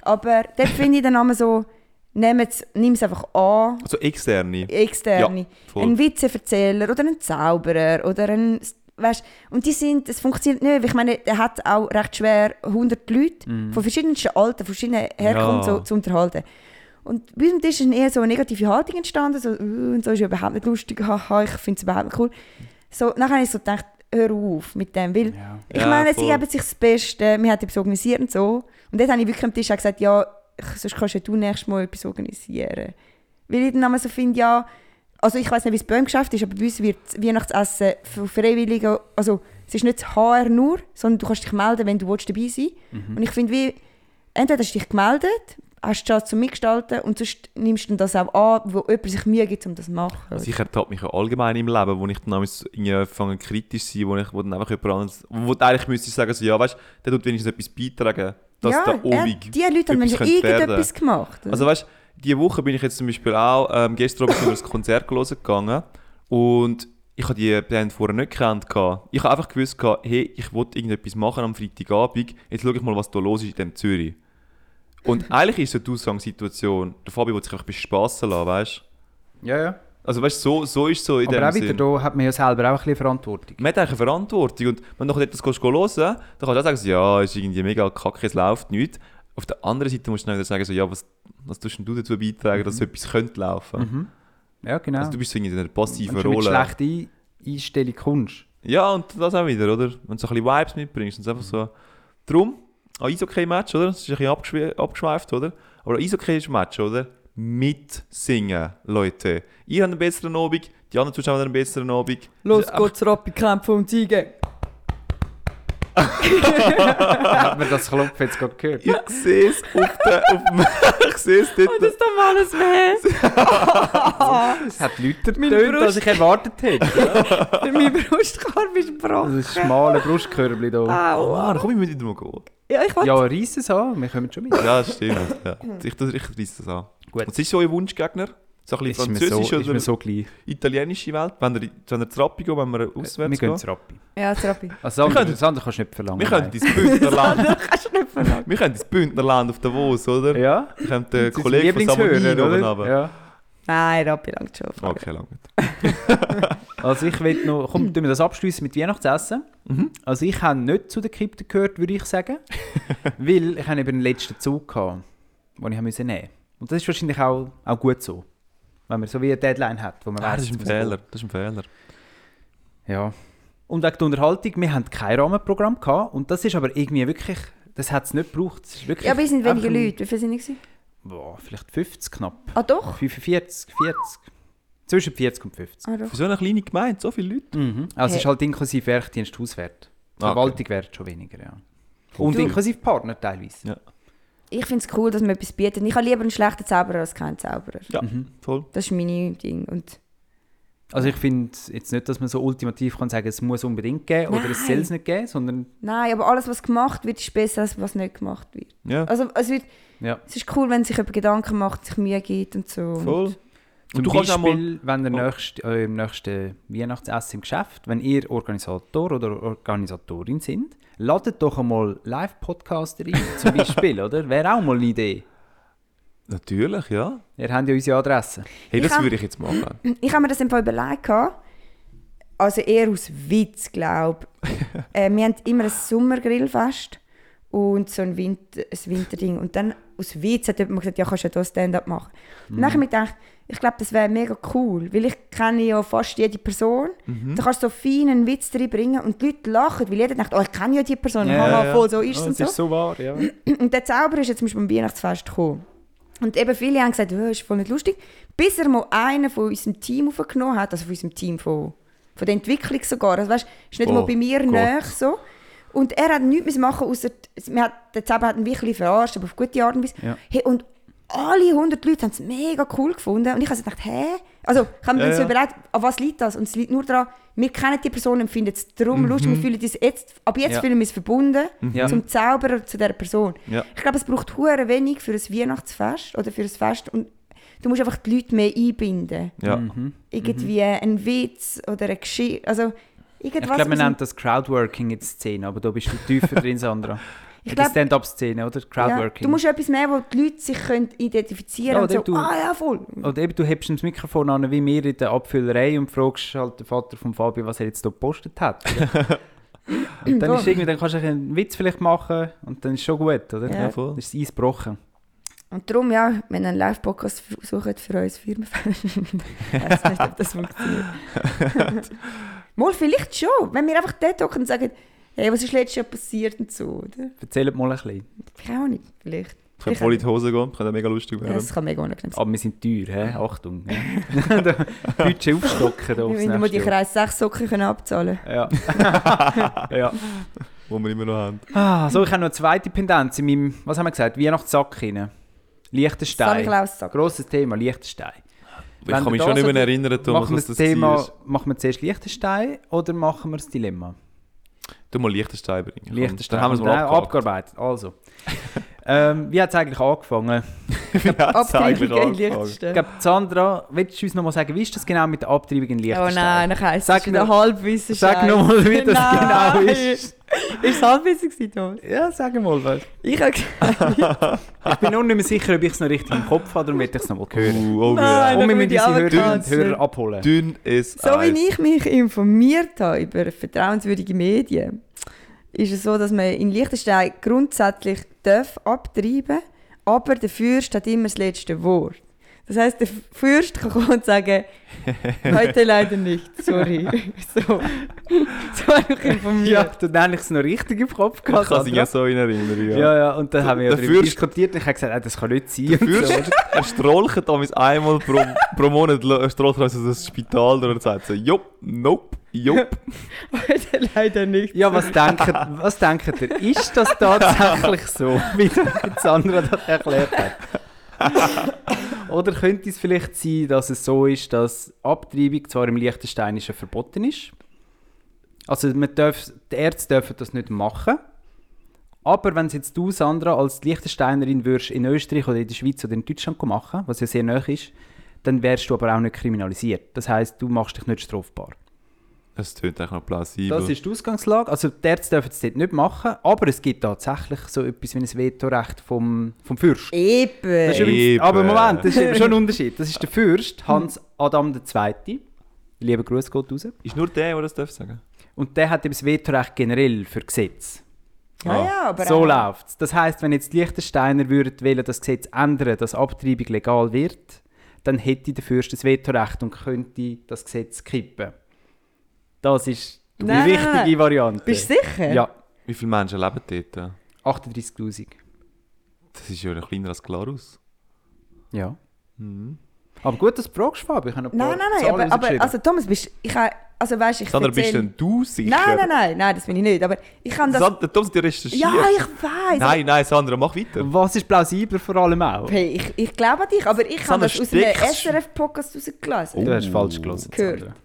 Aber dort finde ich dann immer so, nimm es einfach an, Also externe. externe. voll. ein Witzeerzähler oder ein Zauberer oder ein weißt, und die sind, es funktioniert nicht, weil ich meine, er hat auch recht schwer 100 Leute Mhm. von verschiedensten Altern, verschiedenen Herkunft Ja. so, zu unterhalten. Und bei uns am Tisch ist eher so eine negative Haltung entstanden, so, «Uh, und so ist ja überhaupt nicht lustig, haha, ich finde es überhaupt nicht cool. So, nachher habe ich so gedacht, hör auf mit dem, weil Ja. ich Ja, meine, voll. sie haben sich das Beste, wir haben etwas organisiert und so. Und dort habe ich wirklich am Tisch auch gesagt, ja, ich- sonst kannst ja du nächstes Mal etwas organisieren. Weil ich dann so finde, ja, also ich weiß nicht, wie es bei eurem Geschäft ist, aber bei uns wird das Weihnachtsessen für Freiwillige, also es ist nicht das HR nur, sondern du kannst dich melden, wenn du willst, dabei sein Mhm. Und ich finde, wie, entweder hast du dich gemeldet, hast die Chance zum Mitgestalten und sonst nimmst du das auch an, wo jemand sich Mühe gibt, um das zu machen. Also ich ertappe mich ja allgemein im Leben, wo ich dann anfange kritisch zu sein, wo, ich, wo dann einfach jemand anderes, wo eigentlich müsste sagen, so, ja weißt, der tut wenigstens etwas beitragen, dass ja, der er- Obig die Leute haben irgendetwas gemacht. Also weißt, diese Woche bin ich jetzt zum Beispiel auch, ähm, gestern Abend sind wir ins Konzert gegangen und ich habe die Band vorher nicht gekannt. Ich habe einfach gewusst, hey, ich wollte irgendetwas machen am Freitagabend, jetzt schaue ich mal, was da los ist in dem Zürich. Und eigentlich ist so die Ausgangssituation, der Fabi will sich einfach ein bisschen spassen lassen, weißt ja, ja. Also weißt so, so ist es so in Aber dem auch wieder, Sinn. da hat man ja selber auch ein bisschen Verantwortung. Man hat eigentlich eine Verantwortung und wenn du etwas hören gehst, dann kannst du auch sagen, ja, ist irgendwie mega kacke, es läuft nicht. Auf der anderen Seite musst du dann wieder sagen, so, ja, was, was tust denn du dazu beitragen, dass so etwas könnte laufen? Mhm. Ja, genau. Also du bist so in einer passiven Wenn du mit Rolle. schlechter Ein Einstellung kommst. Ja, und das auch wieder, oder? Wenn du so ein bisschen Vibes mitbringst, und es einfach so... Drum, ein Eishockey-Match, oder? Das ist ein bisschen abgeschwe- abgeschweift, oder? Aber ein Eishockey-Match, oder? Mitsingen, Leute. Ihr habt einen besseren Abend, die anderen Zuschauer haben einen besseren Abend. Los geht's, Rappi, kämpfen und siegen. Hat man das Klopfen jetzt gerade gehört? Ich sehe es auf der... Auf dem, ich sehe es dort. Das ist doch mal alles weh. Es hat Leute getönt, als ich erwartet hätte. mein Brustkorb ist gebrochen. Das schmale Brustkörbchen hier. Ah, dann komm, ich mit dir mal gehen. Ja, ich wollte... Ja, reiss es an, wir kommen schon mit. Ja, das stimmt. Ja. Ich, ich, reiss das an. Gut. Was ist so euer Wunschgegner? So ein Ist bisschen mir, so, französisch ist mir oder so italienische Welt? Wenn ihr, wenn ihr Trappi gehen, wenn wir auswärts wir gehen? gehen zu Rappi. Ja, Rappi. Also Sander, können- Sander kannst du nicht verlangen. Wir können ins Bündnerland. Kannst du nicht verlangen. wir können ins Bündnerland auf Davos, oder? Ja? Wir können den Kollegen von Samonin oben runter. Ja. Nein, Rappi langt schon. Okay, lange nicht. Also ich will noch, komm, tun wir das abschließen mit Weihnachtsessen. Mhm. Also ich habe nicht zu den Krypten gehört, würde ich sagen, weil ich habe eben den letzten Zug gehabt, den ich nehmen. Und das ist wahrscheinlich auch, auch gut so, wenn man so wie eine Deadline hat, wo man Ah, weiss, das ist ein Fehler. Das ist ein Fehler. Ja. Und wegen der Unterhaltung, wir hatten kein Rahmenprogramm gehabt und das ist aber irgendwie wirklich, das hat es nicht gebraucht. Es ist wirklich Ja, aber es sind weniger Leute. Wie viele sind es? gewesen? Boah, vielleicht 50 knapp. Ah, doch? 45, 40. Zwischen 40 und 50. Ah. Für so eine kleine Gemeinde, so viele Leute. Mhm. Also es ist Hey. halt inklusive Werkdienst Hauswert. Ah, okay. Verwaltung wäre schon weniger, ja. Und Du- inklusive Partner teilweise. Ja. Ich finde es cool, dass man etwas bietet. Ich habe lieber einen schlechten Zauberer als keinen Zauberer. Ja, Mhm. voll. Das ist mein Ding. Und Also ich finde jetzt nicht, dass man so ultimativ kann sagen, es muss unbedingt geben oder es Nein. soll es nicht geben, sondern nein, aber alles, was gemacht wird, ist besser, als was nicht gemacht wird. Ja, Also es, wird, ja. es ist cool, wenn sich jemand Gedanken macht, sich Mühe gibt und so. voll. Zum du. Beispiel, wenn ihr Oh. nächst, äh, im nächsten Weihnachtsessen im Geschäft, wenn ihr Organisator oder Organisatorin sind, ladet doch einmal Live-Podcaster ein, zum Beispiel, oder? Wäre auch mal eine Idee. Natürlich, ja. Ihr habt ja unsere Adresse. Hey, Ich das hab- würde ich jetzt machen. Ich habe mir das im Fall überlegt. Also eher aus Witz, glaube ich. äh, wir haben immer ein Sommergrillfest und so ein, Winter, ein Winterding. Und dann aus Witz hat jemand gesagt, ja, kannst du ja hier Stand-up machen. Und dann habe ich mir gedacht, ich glaube, das wäre mega cool, weil ich kenne ja fast jede Person. Da kannst du so feinen Witz reinbringen und die Leute lachen, weil jeder denkt, oh, ich kenne ja die Person, haha, voll, so ist es Oh, und das so. ist so wahr, ja. Und der Zauberer ist jetzt zum Beispiel beim Weihnachtsfest gekommen. Und eben viele haben gesagt, oh, ist voll nicht lustig. Bis er mal einen von unserem Team aufgenommen hat, also von unserem Team von, von der Entwicklung sogar. Also weißt, ist nicht Oh mal bei mir Gott. näher so. Und er hat nichts machen, außer wir hat, der Zauberer hat ihn wirklich verarscht, aber auf gute Art und Weise. Ja. Hey, und alle 100 Leute haben es mega cool gefunden. Und ich habe so gedacht, hä? Also, ich habe mir Ja, so ja. überlegt, an was liegt das? Und es liegt nur daran, wir kennen die Person und finden es darum lustig. Wir fühlen uns jetzt, ab jetzt Ja. fühlen wir uns verbunden Ja. zum Zauberer, zu dieser Person. Ja. Ich glaube, es braucht hure wenig für ein Weihnachtsfest oder für ein Fest. Und du musst einfach die Leute mehr einbinden. Ja. Mhm. Irgendwie ein Witz oder eine Geschichte. Also, Ich irgendwas. glaube, man nennt das Crowdworking in der Szene, aber da bist du tiefer drin, Sandra. Ich die glaube, Stand-up-Szene, oder? ja, Crowdworking. du musst etwas mehr, wo die Leute sich können identifizieren Ja, und so, oder du- ah ja, voll. Oder eben, du hebst das Mikrofon an, wie wir in der Abfüllerei und fragst halt den Vater von Fabio, was er jetzt hier gepostet hat. und dann, ist irgendwie, dann kannst du einen Witz vielleicht machen und dann ist schon gut, oder? Ja. voll. Dann ist das Eis gebrochen. Und darum, ja, wenn ihr einen Live-Podcast sucht für uns Firmenfest, ich weiß nicht, ob das funktioniert. Mal vielleicht schon, wenn wir einfach dort hocken und sagen, hey, was ist letztes Jahr passiert und so, oder? Erzählt mal ein bisschen. Ich auch nicht, vielleicht. Ich kann voll in die Hose gehen, könnte mega lustig Ja, werden. das kann mega unangenehm sein. Aber wir sind teuer, hä? Achtung. Budget aufstocken da Wir aufs müssen mal die. Kreis 6 Socken können abzahlen Ja. ja. Wo wir immer noch haben. Ah, so, ich habe noch eine zweite Pendenz in meinem, was haben wir gesagt, Weihnachtssack rein. Liechtenstein. Grosses Thema, Liechtenstein. Ich kann mich schon nicht mehr erinnern, Thomas, machen was das Thema, war. machen wir zuerst Liechtenstein oder machen wir das Dilemma? Du mal Liechtenstein bringen. Liechtenstein. Dann haben wir es mal abgearbeitet. Also. ähm, wie hat es eigentlich angefangen? Wie hat's eigentlich Abtreibung in angefangen? Ich glaube, Sandra, willst du uns noch mal sagen, wie ist das genau mit der Abtreibung in Oh Liechtenstein? nein, dann heisst Sag es wieder noch- Halbwissen. Sag noch mal, wie das Nein. genau ist. Ist es Halbwissen gewesen, Thomas? Ja, sag mal was. Ich habe Ich bin noch nicht mehr sicher, ob ich es noch richtig im Kopf habe, darum will ich es noch mal hören. Uh, oh, Nein. Und wir müssen unsere runtercancelt. Hörer abholen. Dünn ist so wie ich mich informiert habe über vertrauenswürdige Medien, ist es so, dass man in Liechtenstein grundsätzlich darf abtreiben aber der Fürst hat immer das letzte Wort. Das heißt, der Fürst kann kommen und sagen, heute leider nicht, sorry. So, so habe ich Ja, informiert. dann habe ich es noch richtig im Kopf Ich gehabt. kann sich ja so in Erinnerung. Ja. Ja, ja, und dann haben wir ja Der darüber Fürst- diskutiert und ich habe gesagt, ah, das kann nicht sein. und Fürst, so, er strolcht damals einmal pro, pro Monat er strollt er also das Spital und sagt so, jupp, nope, jupp. Heute leider nicht. Ja, was denkt, was denkt ihr? Ist das tatsächlich so, wie die Sandra das erklärt hat? Oder könnte es vielleicht sein, dass es so ist, dass Abtreibung zwar im Liechtensteinischen verboten ist, also man darf, die Ärzte dürfen das nicht machen, aber wenn es jetzt du, Sandra, als Liechtensteinerin würdest in Österreich oder in der Schweiz oder in Deutschland machen, was ja sehr nah ist, dann wärst du aber auch nicht kriminalisiert. Das heißt, du machst dich nicht strafbar. Das tönt eigentlich noch plausibel. Das ist die Ausgangslage. Also die Ärzte dürfen es dort nicht machen, aber es gibt tatsächlich so etwas wie ein Vetorecht vom, vom Fürst. Eben. Das ist übrigens, Eben. aber Moment, das ist eben schon ein Unterschied. Das ist der Fürst, Hans Adam II. Lieber Gruß geht raus. Ist nur der, der das darf sagen? Und der hat eben das Vetorecht generell für Gesetze. ja, ja, aber so auch- läuft es. Das heisst, wenn jetzt die Liechtensteiner würden wollen, das Gesetz ändern, dass Abtreibung legal wird, dann hätte der Fürst das Vetorecht und könnte das Gesetz kippen. Das ist die Nein, nein, richtige nein. Variante. Bist du sicher? Ja, Wie viele Menschen leben dort? 38'000. Das ist ja kleiner als Glarus. Ja. Mhm. Aber gut, dass du fragst, Fabio. Ich habe noch ein Nein, paar nein, nein, Zahlen aber, aber rausgeschrieben. also Thomas, bist, ich ha- also weißt, ich Sandra, bist erzähl- denn du sicher? Nein, nein, nein, nein, das bin ich nicht, aber ich kann das... Sandra, Thomas, du recherchierst. ja, ich weiß. Nein, nein, Sandra, mach weiter. Was ist plausibler vor allem auch? Hey, ich, ich glaube an dich, aber ich habe Sandra, das aus einem steckst- SRF-Podcast rausgelesen. Du hast falsch gelesen. Gehört. Sandra.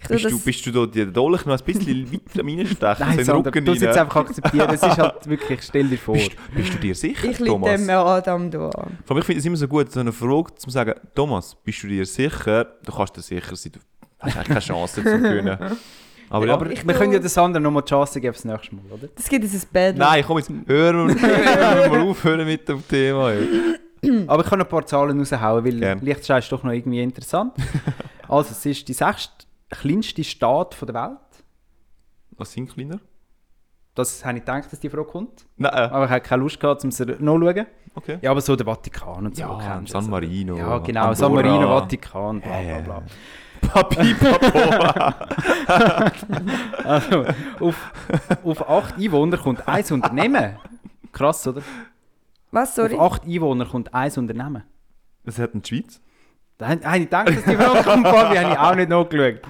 Ich tue Bist das, du, bist du da die Dolch noch ein bisschen weiter reinstechen? Nein, so in den Sandra, Rücken du es jetzt einfach akzeptieren. Es ist halt wirklich, stell dir vor. Bist, bist du dir sicher, ich Thomas? dem Adam da an. Vor allem, ich finde es immer so gut, so eine Frage zu sagen, Thomas, bist du dir sicher? Du kannst dir sicher sein, du hast eigentlich keine Chance zu gewinnen. Aber, ja, Aber ich wir können ja den Sandra noch mal die Chance geben fürs nächste Mal, oder? Das gibt es ein Battle. nein, komm jetzt, hören wir hören wir mal aufhören mit dem Thema. ey. Aber ich kann noch ein paar Zahlen raushauen, weil Gern. Liechtenstein ist doch noch irgendwie interessant. also, es ist die sechst kleinste Staat der Welt. Was sind kleiner? Das habe ich gedacht, dass die Frage kommt. Nein, äh, Aber ich habe keine Lust gehabt, um sie nachzuschauen. okay. Ja, aber so der Vatikan und so. Ja, kennst San Marino, oder? Ja, genau. San Andorra. Marino, Vatikan, bla bla bla. Papi, Papo. Also, auf, auf acht Einwohner kommt ein Unternehmen. Krass, oder? Was, sorry? Auf acht Einwohner kommt ein Unternehmen. Was hat denn die Schweiz? Da habe ich gedacht, dass die Frage kommt, Fabi, habe ich auch nicht nachgeschaut.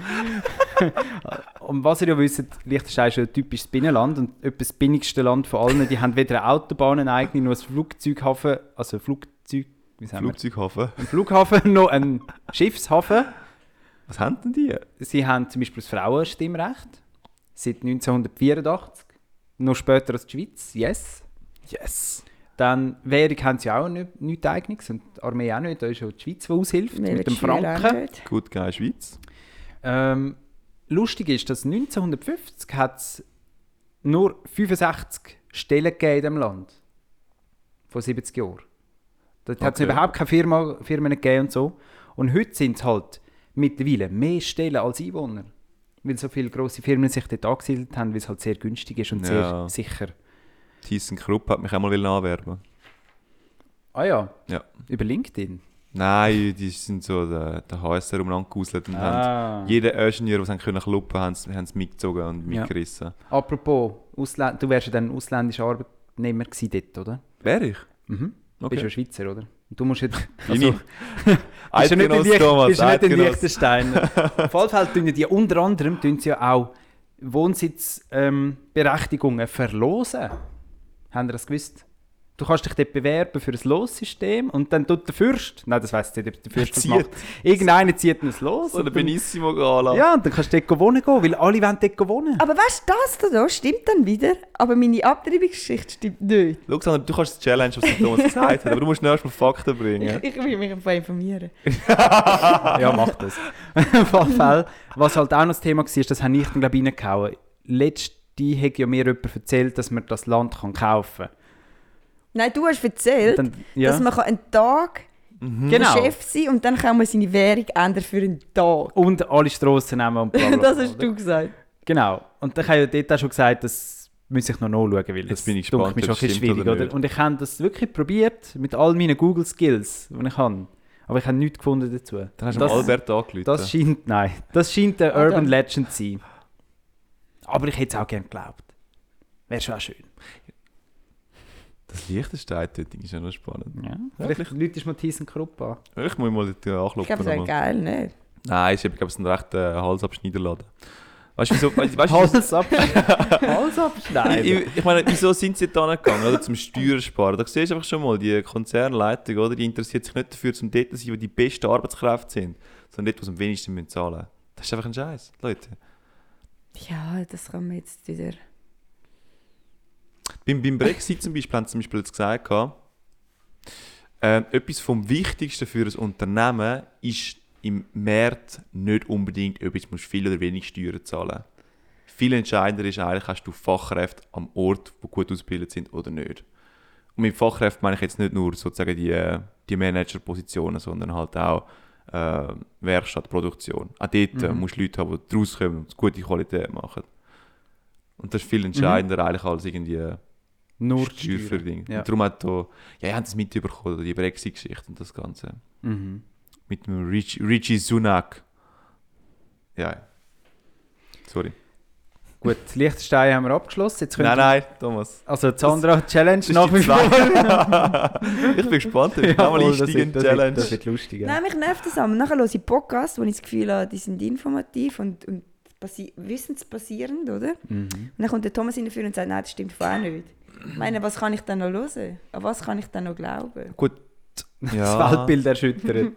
und was ihr ja wisst, Liechtenstein ist ein typisches Binnenland und etwa das binnigste Land von allen. Die haben weder eine Autobahn, eine eigene, noch ein Flugzeughafen, also ein Flugzeug, wie sagen wir? Flugzeughafen. Ein Flughafen, noch ein Schiffshafen. Was haben denn die? Sie haben zum Beispiel das Frauenstimmrecht seit 1984, noch später als die Schweiz, yes. Yes. Dann Währung haben sie auch nicht, nichts eigenes und die Armee auch nicht, da ist auch die Schweiz, die aushilft, mit dem Franken. Gut, geil, Schweiz. Ähm, lustig ist, dass 1950 hat es nur 65 Stellen gegeben in diesem Land. Vor 70 Jahren. Dort hat es Okay. überhaupt keine Firma, Firmen gegeben und so. Und heute sind es halt mittlerweile mehr Stellen als Einwohner. Weil so viele grosse Firmen sich dort angesiedelt haben, weil es halt sehr günstig ist und Ja. sehr sicher. ThyssenKrupp hat mich auch mal anwerben. Ah ja, Ja. über LinkedIn. Nein, die sind so der, der HSR umeinander gehuselt und haben Ah. jeden Ingenieur, den sie können kluppen haben, haben sie mitgezogen und Ja. mitgerissen. Apropos, Ausländ du wärst ja dann ein ausländischer Arbeitnehmer gewesen dort, oder? Wer ich? Mhm. Du Okay. bist ja Schweizer, oder? Und du musst jetzt... Lini. bist ja nicht in Eidgenoss Liech- Thomas, bist ja nicht in Eidgenoss. Liechtenstein. Auf jeden Fall tun ja die unter anderem tun sie ja auch Wohnsitzberechtigungen ähm, verlosen. Habt ihr das gewusst? Du kannst dich dort bewerben für ein Lossystem und dann tut der Fürst, nein, das weiss ich nicht, ob der Fürst das Zieht. macht. Irgendeiner zieht ein Los. So der und dann, Benissimo Gala. ja, und dann kannst du dort wohnen gehen, weil alle wollen dort wohnen. Aber weißt du, das da, da stimmt dann wieder, aber meine Abtreibungsgeschichte stimmt nicht. Schau, Sandra, du kannst das Challenge, was der Thomas gesagt hat, aber du musst erst mal Fakten bringen. Ich, ich will mich einfach informieren. ja, mach das. Auf jeden Fall, was halt auch noch das Thema war, das habe ich dann, glaube ich, reingehauen. Letzte hat ja mir jemand erzählt, dass man das Land kann kaufen kann. Nein, du hast erzählt, Dann, ja. dass man kann einen Tag genau. Chef sein kann und dann kann man seine Währung ändern für einen Tag. Und alle Strassen nehmen und bla bla bla, das hast du gesagt. Genau. Und dann habe ich ja dort auch schon gesagt, das muss ich noch nachschauen, weil es bin ich mich schon ein schwierig, oder oder? Und ich habe das wirklich probiert mit all meinen Google-Skills, die ich habe. Aber ich habe nichts gefunden dazu. Dann hast du das, Albert angerufen. das scheint, nein, das scheint eine Ah, Urban. Legend zu sein. Aber ich hätte es auch gerne geglaubt. Wäre schon auch schön. das Liechtenstein-Ding ist ja noch spannend. Ja. Vielleicht läutest du mal ThyssenKrupp an. Ich muss mal dort Ich glaube, anklopfen. das wäre geil, ne? Nein, ich glaube, es ist ein rechter äh, Halsabschneiderladen. Weißt du, wieso? Weißt, weißt, du, Hals abschneiden. Hals abschneiden. ich, ich meine, wieso sind sie da gegangen, oder? Zum Steuersparen. Da siehst du einfach schon mal, die Konzernleitung, oder? Die interessiert sich nicht dafür, zum dort zu sein, wo die besten Arbeitskräfte sind, sondern dort, wo sie am wenigsten müssen zahlen müssen. Das ist einfach ein Scheiß, Leute. Ja, das kann man jetzt wieder. Beim, beim Brexit zum Beispiel haben sie zum Beispiel jetzt gesagt, äh, etwas vom Wichtigsten für ein Unternehmen ist im März nicht unbedingt, ob du viel oder wenig Steuern zahlen Viel entscheidender ist eigentlich, hast du Fachkräfte am Ort, die gut ausgebildet sind oder nicht. Und mit Fachkräften meine ich jetzt nicht nur sozusagen die, äh, die Managerpositionen, sondern halt auch äh, Werkstattproduktion. Auch dort äh, musst du Leute haben, die draus kommen und gute Qualität machen. Und das ist viel entscheidender eigentlich als irgendwie Nur die Steuer für Steuern. Dinge. Ja. Und darum hat da, ja, ihr habt es mitbekommen, die Brexit-Geschichte und das Ganze. Mhm. Mit dem Rich, Richie Sunak. Ja. Sorry. Gut, Liechtenstein haben wir abgeschlossen. Jetzt können Nein, nein, Thomas. Also Sandra Challenge die wie ich bin gespannt, ob ich nochmal Jawohl, das einsteigen wird- das wird- Challenge. Das wird lustig. Ja. Nein, mich nervt das aber. Nachher höre ich Podcasts, wo ich das Gefühl habe, die sind informativ und, und passi wissensbasierend, oder? Mhm. Und dann kommt der Thomas hinterher und sagt, nein, das stimmt auch nicht. Ich meine, was kann ich dann noch hören? An was kann ich dann noch glauben? Gut. Das Ja. Weltbild erschüttert.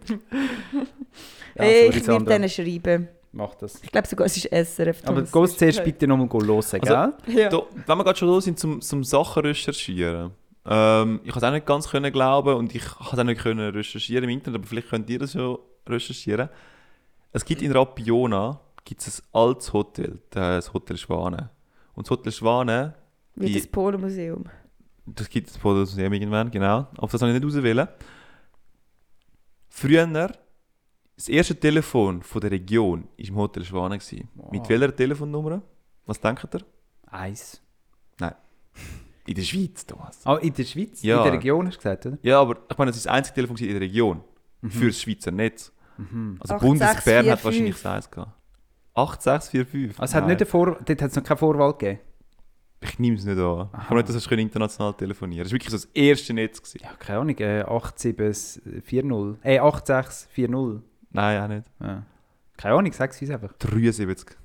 ja, sorry, ich Sandra. denen schreiben. Mach das. Ich glaube sogar, es ist SRF. Aber Thomas. gehst zuerst bitte nochmal hören, gell? Ja. Da, wenn wir gerade schon da sind, zum, zum Sachen recherchieren. Ähm, ich konnte es auch nicht ganz können glauben und ich konnte es auch nicht können recherchieren im Internet, aber vielleicht könnt ihr das ja recherchieren. Es gibt in Rapiona gibt's ein altes Hotel, das Hotel Schwane. Und das Hotel Schwane, Wie Die- das Polomuseum. das gibt es das Museum irgendwann, genau. Auf das habe ich nicht auswählen. Früher, das erste Telefon von der Region war im Hotel Schwane. gewesen. Mit welcher Telefonnummer? Was denkt ihr? Eins. In der Schweiz, Thomas. Ah, in der Schweiz? Ja. In der Region hast du gesagt, oder? Ja, aber ich meine, das ist das einzige Telefon in der Region. Für das Schweizer Netz. Also 8645. Bundesbern hat wahrscheinlich das eins gehabt. 8645. Also es hat nicht eine Vor dort hat es noch keine Vorwahl gegeben. Ich nehme es nicht an. Ich glaube nicht, dass du international telefonieren Das war wirklich so das erste Netz. Gewesen. Ja, keine Ahnung, äh, 8740. Äh, 8640. Nein, auch nicht. Ja. Keine Ahnung, sag es uns einfach. 73.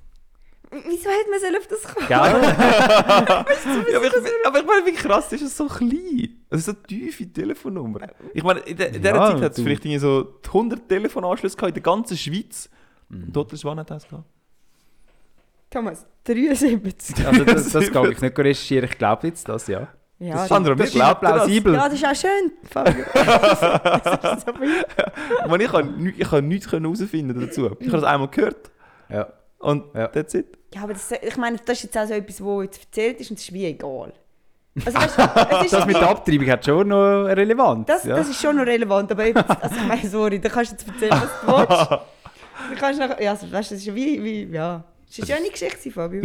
Wieso hätte man so auf das kommen? Gell? ja, aber, ich, aber ich meine, wie krass ist es so klein? Es ist so eine tiefe Telefonnummer. Ich meine, in, der, in dieser Ja, Zeit hat es du- vielleicht irgendwie so 100 Telefonanschlüsse gehabt in der ganzen Schweiz. Und dort ist Schwan hat das gehabt. Thomas, 73. Also das, das kann ich nicht recherchieren, ich glaube jetzt das, ja. Ja, Sandra, mir Das ist glaubt das? plausibel. ja, das ist auch schön. Fabio. das ist so viel. Ich meine, ich kann, ni- ich kann nichts herausfinden dazu. Ich habe das einmal gehört ja. und Ja. that's it. Ja, aber das, ich meine, das ist jetzt auch so etwas, wo jetzt erzählt ist und es ist wie egal. Also, weißt, ist Das mit der Abtreibung hat schon noch eine Relevanz. Das, ja. das ist schon noch relevant, aber eben, also ich meine, sorry, da kannst du jetzt erzählen, was du willst. Du kannst nachher, ja, also, weißt das ist wie, wie, ja. Das ist ja eine Geschichte, Fabio.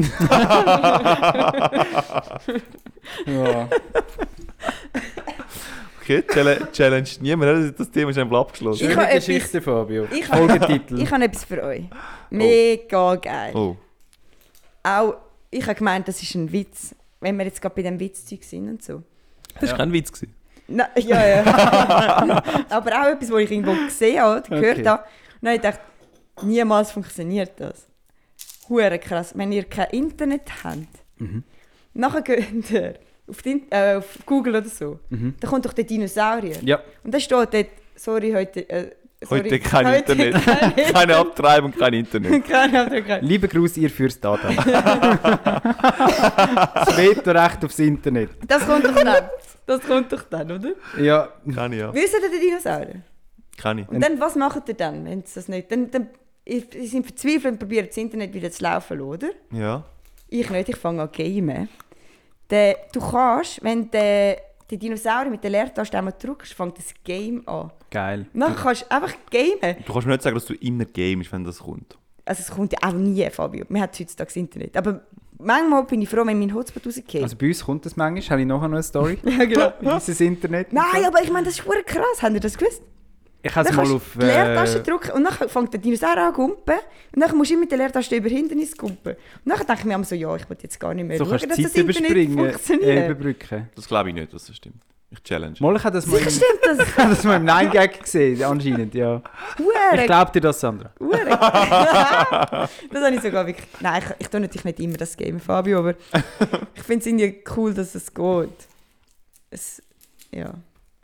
ja. Okay, Challenge, Challenge niemand, das- das Thema ist einfach abgeschlossen. Ich Schöne etwas- Geschichte, Fabio. Ich habe Folgetitel. ich habe etwas für euch. Mega geil. Oh, Auch, ich habe gemeint, das ist ein Witz, wenn wir jetzt gerade bei dem Witzzeug sind und so. das war kein Witz. Gewesen. Na, ja, ja. Aber auch etwas, was ich irgendwo gesehen habe, oder gehört Okay. habe. Und dann habe ich gedacht, niemals funktioniert das. Hure krass. Wenn ihr kein Internet habt, Mhm. nachher geht ihr auf, die, äh, auf Google oder so, Mhm. da kommt doch der Dinosaurier. Ja, Und da steht dort, sorry, heute... Äh, sorry, Heute kein heute Internet. kein Keine Abtreibung, kein Internet. Keine Abdruck. liebe Gruß, ihr führst da dann. das Vetorecht aufs Internet. Das kommt doch dann. Das kommt doch dann, oder? Ja, Kann ich, ja. Wisst ihr den Dinosaurier? Kann ich. Und dann, was macht ihr dann, wenn es das nicht... Dann, dann, ihr sind verzweifelt und probiert das Internet wieder zu laufen, oder? Ja. Ich nicht, ich fange an zu gamen. Der, du kannst, wenn der, die Dinosaurier mit der Leertaste einmal drückst, fängt das Game an. geil. Dann kannst du einfach gamen. Du kannst mir nicht sagen, dass du immer gamest, wenn das kommt. Also es kommt ja auch nie, Fabio. Man hat heutzutage das Internet. Aber manchmal bin ich froh, wenn mein Hotspot rausgeht. Also bei uns kommt das manchmal. Habe ich nachher noch eine Story? ja, genau. Dieses Internet. Nein, aber ich meine, das ist krass. Habt ihr das gewusst? Ich habe es mal auf... die Leertaste Äh, drücken und dann fängt der Dinosaurier an zu gumpen. Und dann musst du immer mit der Leertaste über Hindernis gumpen. Und dann denke ich mir immer so, ja, ich will jetzt gar nicht mehr so schauen, kannst du dass die das Zeit Internet überspringen, äh, überbrücken. Das glaube ich nicht, dass das stimmt. Ich challenge. Mal, ich habe das mal im, das. ich habe das mal im 9-Gag gesehen, anscheinend, ja. Ich Hure glaube dir das, Sandra. Das habe ich sogar wirklich. Nein, ich, ich tue natürlich nicht immer das Game, Fabio, aber ich finde es irgendwie cool, dass es geht. Es, ja.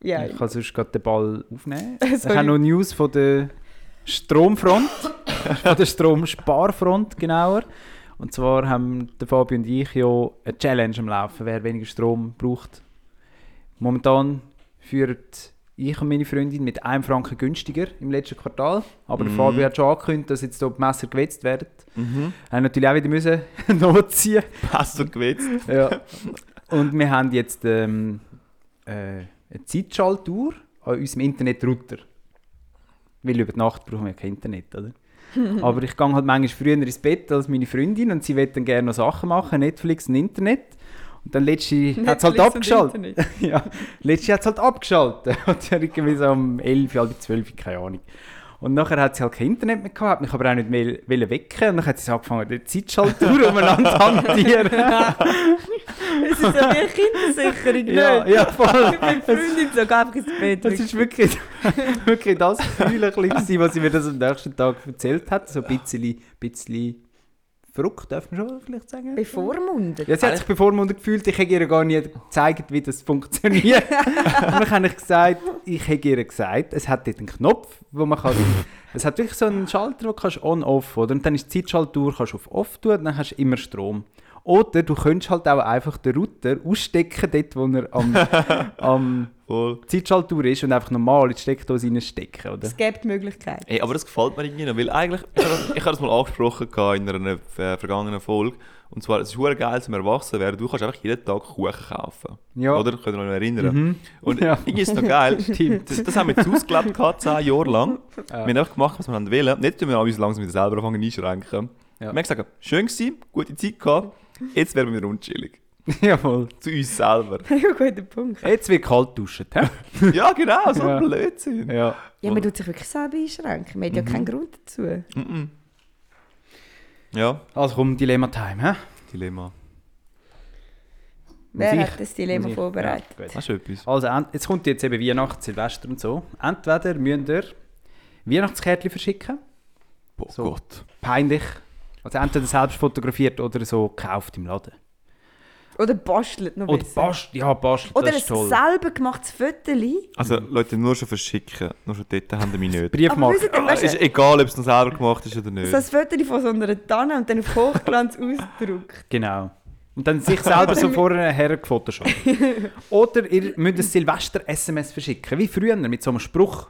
Ja, Ich kann sonst gerade den Ball aufnehmen. Sorry. Ich habe noch News von der Stromfront, von der Stromsparfront genauer. Und zwar haben der Fabio und ich ja eine Challenge am Laufen, wer weniger Strom braucht. Momentan führen ich und meine Freundin mit einem Franken günstiger im letzten Quartal. Aber der Mhm. Fabio hat schon angekündigt, dass jetzt hier die Messer gewetzt werden. Mhm. Haben natürlich auch wieder müssen nachziehen. Du gewetzt? Ja. Und wir haben jetzt ähm, äh, eine Zeitschaltuhr an unserem Internetrouter. Weil über die Nacht brauchen wir kein Internet, oder? Aber ich gehe halt manchmal früher ins Bett als meine Freundin und sie will dann gerne noch Sachen machen, Netflix und Internet. Und dann letzte hat es halt abgeschaltet. Ja, letzte hat es halt abgeschaltet. Und irgendwie so um 11, halb 12, keine Ahnung. Und nachher hat sie halt kein Internet mehr gehabt, hat mich aber auch nicht mehr wecken. Und dann hat sie so angefangen, die Zeitschaltuhr umeinander zu hantieren. Es ist ja wie eine Kindersicherung, ja, nicht? ja, voll. Meine Freundin so, einfach ins Bett. Das ist wirklich, wirklich das Gefühl, was sie mir das am nächsten Tag erzählt hat. So ein bisschen, bisschen verrückt, darf man schon vielleicht sagen. bevormundet. Ja, sie hat sich bevormundet gefühlt, ich hätte ihr gar nicht gezeigt, wie das funktioniert. und dann habe ich gesagt, ich hätte ihr gesagt, es hat dort einen Knopf, wo man kann... es hat wirklich so einen Schalter, wo du kannst on-off, oder? Und dann ist die Zeitschaltuhr, kannst du auf off tun, und dann hast du immer Strom. Oder du könntest halt auch einfach den Router ausstecken, dort wo er am, am Voll. Zeitschaltuhr ist und einfach normal in die Steckdose reinstecken, oder? Es gibt die Möglichkeit. Ey, aber das gefällt mir irgendwie noch, weil eigentlich, ich habe das, mal angesprochen in einer äh, vergangenen Folge, und zwar, es ist hure geil zum Erwachsen werden, du kannst einfach jeden Tag Kuchen kaufen. Ja. Oder? Könnt ihr euch noch erinnern? Mhm. Und Ja. irgendwie ist es noch geil, Stimmt. das, das haben wir jetzt ausgelebt zehn Jahre lang. Ja. Wir haben einfach gemacht, was wir haben wollen. Jetzt tun wir uns langsam wieder selber anfangen einschränken. Ja. Wir haben gesagt, schön gewesen, gute Zeit gehabt, jetzt werden wir wieder unchillig. Jawohl. Zu uns selber. Ja, guter Punkt. Jetzt wird kalt duschen, hä? ja, genau, so Ja. ein Blödsinn. Ja. Ja, man tut sich wirklich selber einschränken. Man hat ja keinen Grund dazu. Mhm. Ja, Also komm, Dilemma-Time, hä? Dilemma. Wer ich? hat das Dilemma vorbereitet? Ja, gut. Hast du etwas? Also, jetzt kommt jetzt eben Weihnachten, Silvester und so. Entweder müsst ihr Weihnachtskärtchen verschicken, Boah So. Gott. peinlich. Also entweder selbst fotografiert oder so gekauft im Laden. Oder bastelt noch Oder besser. bast, ja, bastelt, Oder das ein ist toll. selber gemachtes Föteli. Also Leute, nur schon verschicken. Nur schon dort haben wir mich nicht. Aber wisst ihr, Ah, ist egal, ob es noch selber gemacht ist oder nicht. so ein Föteli von so einer Tanne und dann auf Hochglanz ausgedruckt. Genau. Und dann sich selber so vorher her gefotoshoppt. Oder ihr müsst ein Silvester-SMS verschicken, wie früher, mit so einem Spruch.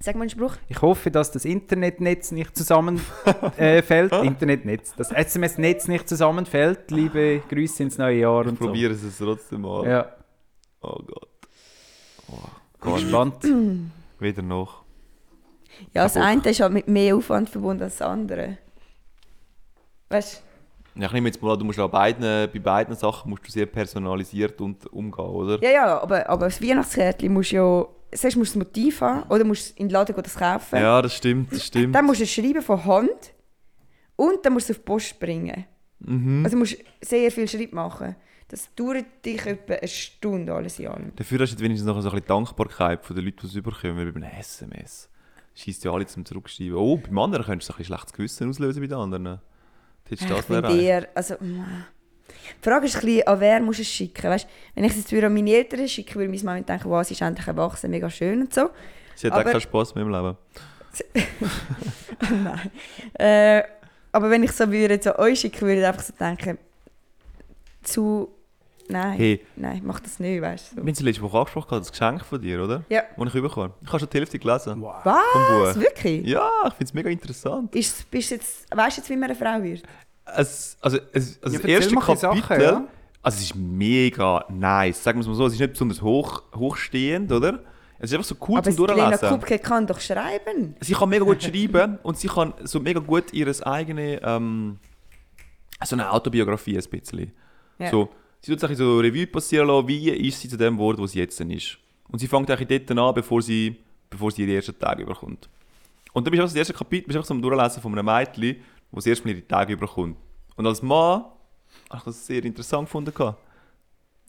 Sag mal einen Spruch. Ich hoffe, dass das Internetnetz nicht zusammenfällt. Äh. Internetnetz. Das SMS-Netz nicht zusammenfällt. Liebe Grüße ins neue Jahr Ich und so. probiere es trotzdem mal. Ja, Oh Gott. Oh, gespannt. Wieder noch. Ja, das eine ist halt mit mehr Aufwand verbunden als das andere. Weißt Ja, ich nehme jetzt mal an, du musst an beiden, bei beiden Sachen musst du sehr personalisiert und, umgehen, oder? du? Ja, ja, aber, aber das Weihnachtskärtchen musst du ja. Zuerst musst du das Motiv haben oder musst du in den Laden gehen, das kaufen. Ja, das stimmt, das stimmt. Dann musst du es schreiben von Hand und dann musst du es auf die Post bringen. Mhm. Also musst du sehr viel Schritt machen. Das dauert dich etwa eine Stunde alles in allem. Dafür hast du wenigstens noch so ein bisschen Dankbarkeit von den Leuten, die es überkommen, weil bei einem SMS schießt ja alle zum Zurückschreiben. Oh, beim anderen könntest du ein bisschen schlechtes Gewissen auslösen bei den anderen. Ja, das ich erreicht. eher, also, mm. Die Frage ist ein bisschen, an wer musst du es schicken, weißt? Wenn ich es jetzt wieder an meine Eltern schicke, würde meine Mama denken, wow, sie ist endlich erwachsen, mega schön und so. Sie hat auch aber- keinen Spass mehr im Leben. Nein. Äh, aber wenn ich so würde zu euch schicken, würde ich einfach so denken, zu, nein, Hey, nein, mach das nicht, weißt du. wir So. haben es letzte Woche angesprochen, das Geschenk von dir, oder? Ja. Das ich bekommen habe. Ich habe schon die Hälfte gelesen. Wow. Was? Wirklich? Ja, ich finde es mega interessant. Ist, bist du jetzt, weißt du jetzt, wie man eine Frau wird? Es, also, es, also Ja, das erste Kapitel, Sachen, ja. also es ist mega nice, sagen wir es mal so, es ist nicht besonders hoch, hochstehend, oder? Es ist einfach so cool aber zum Durchlesen. Kupke kann doch schreiben. Sie kann mega gut schreiben und sie kann so mega gut ihre eigene, ähm, so eine Autobiografie ein bisschen. Ja. So, sie tut sich so Revue passieren lassen, wie ist sie zu dem Wort, wo sie jetzt ist. Und sie fängt eigentlich dort an, bevor sie, bevor sie ihre ersten Tage überkommt. Und dann bist du auch das erste Kapitel, bist du auch so am Durchlesen von einem Mädchen, wo sie erstmal ihre Tage überkommt. Und als Mann habe ich das sehr interessant gefunden.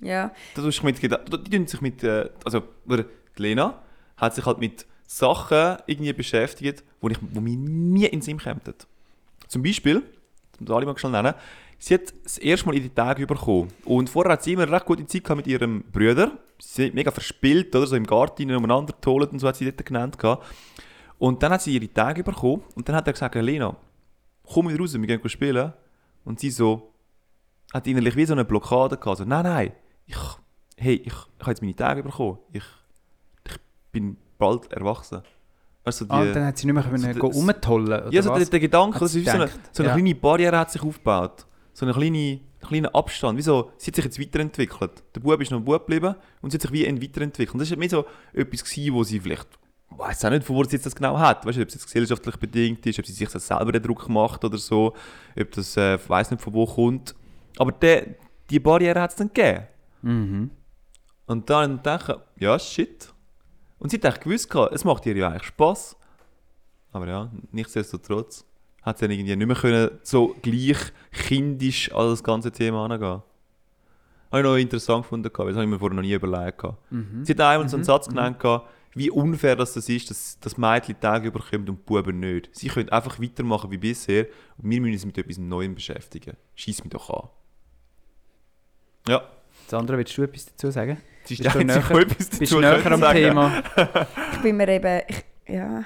Ja. Da tust du mit, die tun sich mit, äh, also, oder die Lena hat sich halt mit Sachen irgendwie beschäftigt, wo, ich, wo mir nie in den Sinn kämen. Zum Beispiel, das muss ich alle mal schnell nennen, sie hat das erste Mal in die Tage bekommen. Und vorher hat sie immer eine recht gute Zeit mit ihrem Bruder. Sie sind mega verspielt, oder? So im Garten umeinander geholt und so hat sie dort genannt. Und dann hat sie ihre Tage bekommen und dann hat er gesagt, Lena, komm wieder raus, wir gehen spielen. Und sie so, hat innerlich wie so eine Blockade gehabt. So, nein, nein, ich, hey, ich, ich habe jetzt meine Tage bekommen. Ich, ich bin bald erwachsen. Weißt du, so die, Ah, dann hat sie nicht mehr können so so das- umtollen oder ja, so der, was? der Gedanke, Hat das ist wie so eine, so eine ja. kleine Barriere hat sich aufgebaut. So eine kleine, kleiner Abstand. Wie so, sie hat sich jetzt weiterentwickelt. Der Bub ist noch ein Bub geblieben und sie hat sich wie ein weiterentwickelt. Und das war mehr so etwas, gewesen, wo sie vielleicht, ich weiß auch nicht, von wo sie jetzt das genau hat. Weißt du, ob es jetzt gesellschaftlich bedingt ist, ob sie sich das selber den Druck macht oder so, ob das, äh, ich weiß nicht, von wo kommt. Aber der, die Barriere hat es dann gegeben. Mhm. Und dann denke ich, ja, shit. Und sie hat echt gewusst, es macht ihr ja eigentlich Spass. Aber ja, nichtsdestotrotz hat sie dann irgendwie nicht mehr können, so gleich kindisch an das ganze Thema angehen. Habe ich noch interessant gefunden, weil das habe ich mir vorher noch nie überlegt. gehabt. Sie hat einmal so einen Satz genannt, gehabt, wie unfair das, das ist, dass das Mädchen Tage überkommt und die Buben nicht. Sie können einfach weitermachen wie bisher und wir müssen uns mit etwas Neuem beschäftigen. Schieß mich doch an. Ja, Sandra, willst du etwas dazu sagen? sie ist Bist du näher- etwas Bist dazu du näher am sagen. Thema? Ich bin mir eben, ich, ja.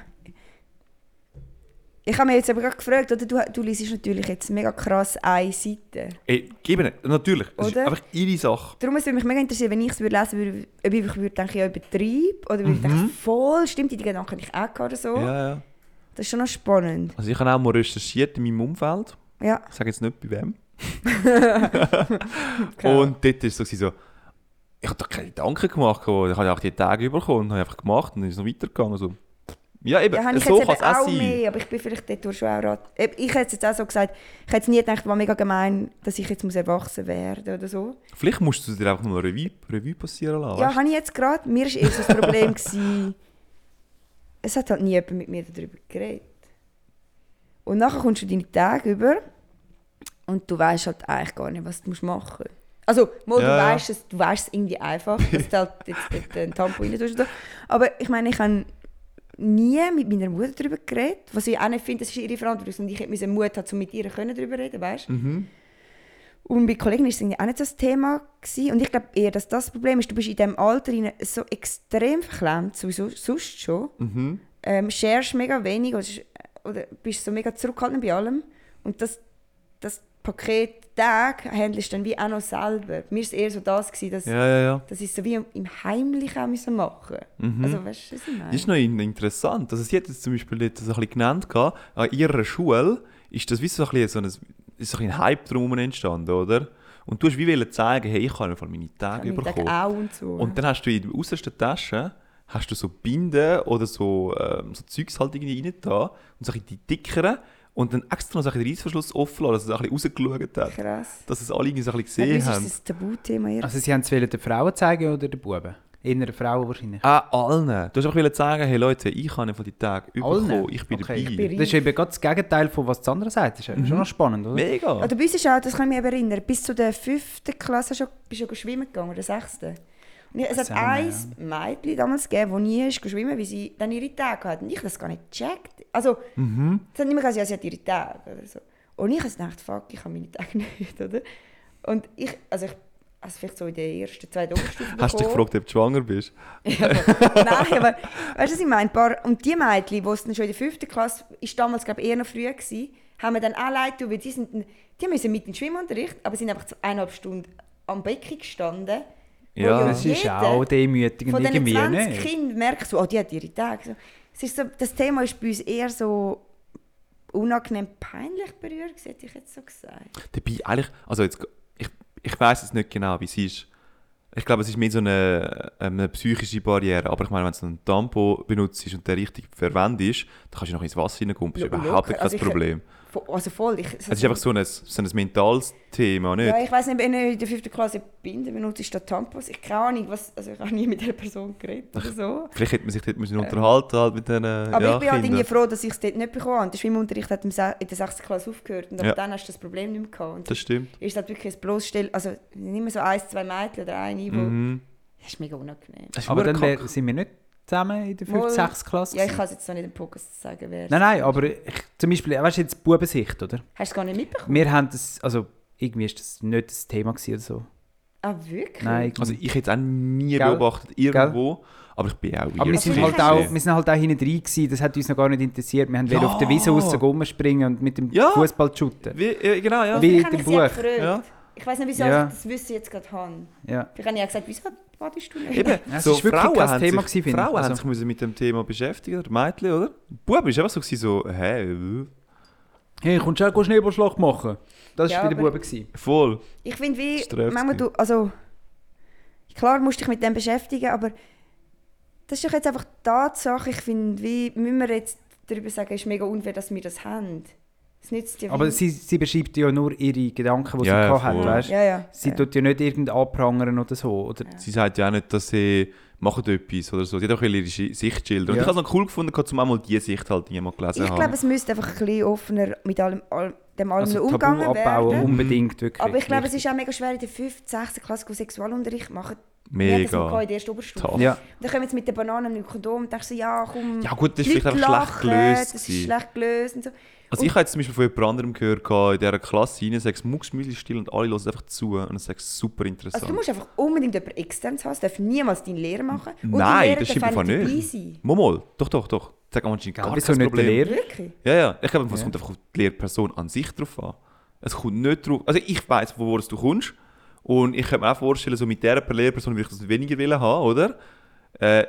Ich habe mich jetzt aber gerade gefragt, oder? Du, du liest natürlich jetzt mega krass eine Seite. Ey, ihnen, natürlich. Das ist Oder? einfach ihre Sache. Darum würde mich mega interessieren, wenn ich es würde lesen würde, ob ich würde denken, ja, übertrieb oder würde ich denken, voll, stimmt, die Gedanken ich auch oder so. Mhm. Ja, ja. Das ist schon noch spannend. Also ich habe auch mal recherchiert in meinem Umfeld. Ja. Ich sage jetzt nicht bei wem. Und dort war es so, so, ich habe da keine Gedanken gemacht. Ich habe auch die Tage bekommen und habe einfach gemacht und dann ist es noch weitergegangen. So. Ja, eben, Ja, habe ich so jetzt kann es auch sein. mehr, aber ich bin vielleicht dort schon auch rat. Ich hätte jetzt auch so gesagt, ich hätte nie gedacht, war mega gemein, dass ich jetzt muss erwachsen werden oder so. Vielleicht musst du dir einfach eine Revue, Revue passieren lassen. Ja, habe ich jetzt gerade. Mir war erst das Problem, gewesen, es hat halt nie jemand mit mir darüber geredet. Und nachher kommst du deine Tage über und du weißt halt eigentlich gar nicht, was du machen musst. Also, mal, du Ja, ja. weißt es, du weißt es irgendwie einfach, dass du halt jetzt einen Tampon rein tust. Aber ich meine, ich habe nie mit meiner Mutter darüber geredet, was ich auch nicht finde, das ist ihre Verantwortung. Und ich hätte Mut haben, um mit ihr darüber reden, weißt? Mhm. und bei Kollegen war es auch nicht so das Thema. Gewesen. Und ich glaube eher, dass das Problem ist, du bist in diesem Alter so extrem verklemmt, sowieso sonst schon. Mhm. Ähm, sharest mega wenig oder, oder bist so mega zurückhaltend bei allem. Und das, das Pakettag handelst du dann wie auch noch selber. Mir war es eher so das, gewesen, dass, Ja, ja, ja. dass ich so wie im Heimlichen auch müssen machen Mhm. Also weißt du, was ich meine? Das ist noch in- interessant. Also sie hat jetzt zum Beispiel so ein bisschen genannt, gehabt, an ihrer Schule ist das wie so ein, bisschen so ein, ist so ein Hype drum entstanden, oder? Und du hast wie zeigen, hey, ich einfach meine Tage Am Mittag bekommen. auch und so. Und dann hast du in der äußersten Tasche hast du so Binden oder so, ähm, so Zeugs halt irgendwie rein da und so die dickeren und dann extra noch so ein bisschen den Reissverschluss offen lassen, dass es ein bisschen rausgeschaut hat. Krass. Dass es alle irgendwie so ein bisschen Ja, gesehen ist haben. das ein Tabuthema eher? Also sie haben es den Frauen zeigen oder den Buben? Den Frauen wahrscheinlich. Ah, allen. Du hast auch wollen sagen, hey Leute, ich habe von die Tage Allen? bekommen, ich bin Okay. dabei. Ich bin Das ist eben gerade das Gegenteil von was das andere sagt. Das ist ja schon noch spannend, oder? Mega. Oder bei uns ist auch, das kann ich mich eben erinnern, bis zu der fünften Klasse schon, bist du schon schwimmen gegangen, oder sechsten. Es hat ein Mädchen damals gegeben, das nie ist schwimmen weil sie dann ihre Tage hatte. Und ich habe das gar nicht gecheckt. Also, Mhm. es hat nicht mehr gesagt, sie hat ihre Tage oder so. Und ich habe gedacht, fuck, ich habe meine Tage nicht, oder? Und ich, also ich, also vielleicht so in der ersten, zweiten Oberstufe Hast du dich gefragt, ob du schwanger bist? Ja, aber, nein, aber weißt du, was ich meine? Ein paar, und die Mädchen, die es dann schon in der fünften Klasse, ist damals glaube ich eher noch früh gewesen, haben wir dann auch leid weil die sind, die müssen mit in den Schwimmunterricht, aber sind einfach eineinhalb Stunden am Becken gestanden. Wo Ja. Das ist auch demütigend Von irgendwie, 20 ne? Kindern merkst du, oh, die hat ihre Tage. Es ist so, das Thema ist bei uns eher so unangenehm peinlich berührt, hätte ich jetzt so gesagt. Dabei eigentlich, also jetzt, ich, ich weiß jetzt nicht genau, wie es ist. Ich glaube, es ist mehr so eine, eine psychische Barriere. Aber ich meine, wenn du einen Tampon benutzt und der richtig verwendet ist, dann kannst du noch ins Wasser reingehen. Das ist überhaupt nicht. Also kein ich- Problem. Vo- Also voll. Ich, Es ist einfach so ein, so ein mentales Thema, nicht? Ja, ich weiß nicht, wenn ich in der fünften Klasse Binden benutze, statt Tampons. Ich keine Ahnung, was, also ich habe nie mit dieser Person geredet oder so. Vielleicht hätte man sich dort müssen unterhalten halt mit den Aber ja, ich bin halt irgendwie froh, dass ich es dort nicht bekommen habe. Der Schwimmunterricht hat in der 6. Klasse aufgehört und ab Ja. dann hast du das Problem nicht mehr gehabt. Und Das stimmt. ist halt wirklich ein bloßstellen, also nicht mehr so ein, zwei Mädchen oder eine, wo... Mhm. Das ist mega unangenehm. Ist Aber dann wär, sind wir nicht zusammen in der 5. Wohl. 6. Klasse? Ja, ich kann es jetzt noch nicht im Podcast sagen, wer Nein, nein, aber ich, zum Beispiel, weißt du jetzt Bubensicht, oder? Hast du es gar nicht mitbekommen? Wir haben das, also irgendwie ist das nicht das Thema gewesen oder so. Ah, wirklich? Nein, Also ich hätte es auch nie Gell? beobachtet, irgendwo. Aber ich bin auch aber wir sind, halt auch, wir sind halt auch hinten drin gewesen, das hat uns noch gar nicht interessiert. Wir haben Ja. auf der Wiese raus rumspringen und mit dem Ja. Fußball shooten. Wie, ja, genau, ja. Wie- im ich ja Buch. Ja. Ich weiß nicht, wieso Ja. ich das Wissen jetzt gerade habe. Ja. Vielleicht habe ich ja gesagt, wieso nicht? Eben, es so ist wirklich Frauen kein haben Thema sich, gewesen. Frauen haben Also- sich müssen mit dem Thema beschäftigen, oder Mädchen, oder? Bub ist einfach so, gewesen, so hä, äh, Hey, kommst du auch Schneeballschlacht machen? Das war Ja, bei den Buben. gewesen. voll. Ich finde, wie, manchmal du. du, also, klar musst du dich mit dem beschäftigen, aber das ist doch jetzt einfach die Tatsache. Ich finde, wie müssen wir jetzt darüber sagen, es ist mega unfair, dass wir das haben. Es nützt ja Aber sie, sie beschreibt ja nur ihre Gedanken, die Ja, sie ja, gehabt hat, voll. weißt? ja, ja. Sie ja. tut ja nicht irgend anprangern oder so. Oder? Sie sagt ja auch nicht, dass sie machen etwas oder so. Sie hat auch ihre Schi- Sicht schildern. Und Ja. ich habe es noch cool gefunden, zum einmal diese Sicht halt jemand gelesen Ich haben. glaube, es müsste einfach ein bisschen offener mit allem, all, dem allem Also umgegangen Tabu abbauen, werden. unbedingt wirklich. Aber ich glaube, es ist auch mega schwer in der 5., 6. Klasse wo Sexualunterricht machen. Wir hatten das mal Mega. in der ersten Oberstufe. Ja. Und dann kommen jetzt mit den Bananen und dem Kondom und denkst so, ja komm, Ja gut, das ist Leute vielleicht einfach schlecht gelöst. Das ist gewesen. schlecht gelöst und so. Also ich habe jetzt zum Beispiel von jemand anderem gehört, in dieser Klasse rein, sagst Mucksmüsli still und alle hören einfach zu und es ist super interessant. Also du musst einfach unbedingt jemanden externes haben, es darf niemals dein Lehrer machen. Und Nein, das stimmt einfach nicht sein. Momol, doch, doch, doch. Sag anscheinend gar Wieso kein nicht der Problem. Lehrer? Wirklich? Ja, ja. Ich glaube, es Ja. kommt einfach auf die Lehrperson an sich drauf an. Es kommt nicht drauf. Also ich weiß, wo du kommst. Und ich könnte mir auch vorstellen, so mit dieser Lehrperson würde ich das weniger wollen haben, oder? Äh,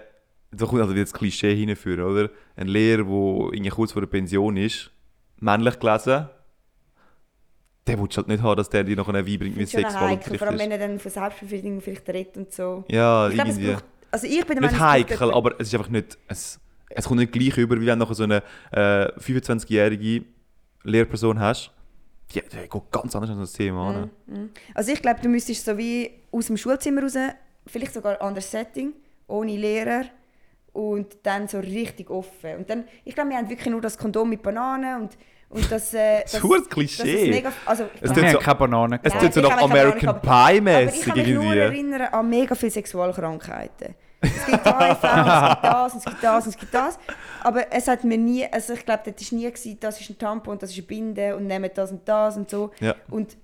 da kommt also wieder das Klischee hinführen, oder? Ein Lehrer, der irgendwie kurz vor der Pension ist, männlich gelesen, der willst du halt nicht haben, dass der dir noch einen Wein bringt mit Sexualunterricht. vor allem wenn er dann von Selbstbefriedigung vielleicht redet und so. Ja, ich glaube, es irgendwie. braucht, also ich bin der Nicht heikel, aber es ist einfach nicht. Es, es kommt nicht gleich über, wie wenn du nachher so eine äh, 25-jährige Lehrperson hast. Die, die geht ganz anders an das Thema an. Mhm. Also ich glaube, du müsstest so wie aus dem Schulzimmer raus, vielleicht sogar ein anderes Setting, ohne Lehrer und dann so richtig offen. Und dann, ich glaube, wir haben wirklich nur das Kondom mit Bananen und, und das... Äh, Das ist verdammt Klischee. mega, also, Es tut so- keine Bananen. Es tut so nach American aber- Pie Aber ich kann mich nur irgendwie. erinnern an mega viele Sexualkrankheiten. Es gibt HIV, es gibt das, es gibt das, es gibt das. Aber es hat mir nie, also ich glaube, das war nie, gewesen, das ist ein Tampon, das ist eine Binde und nehmen das und das und so. Ja. Und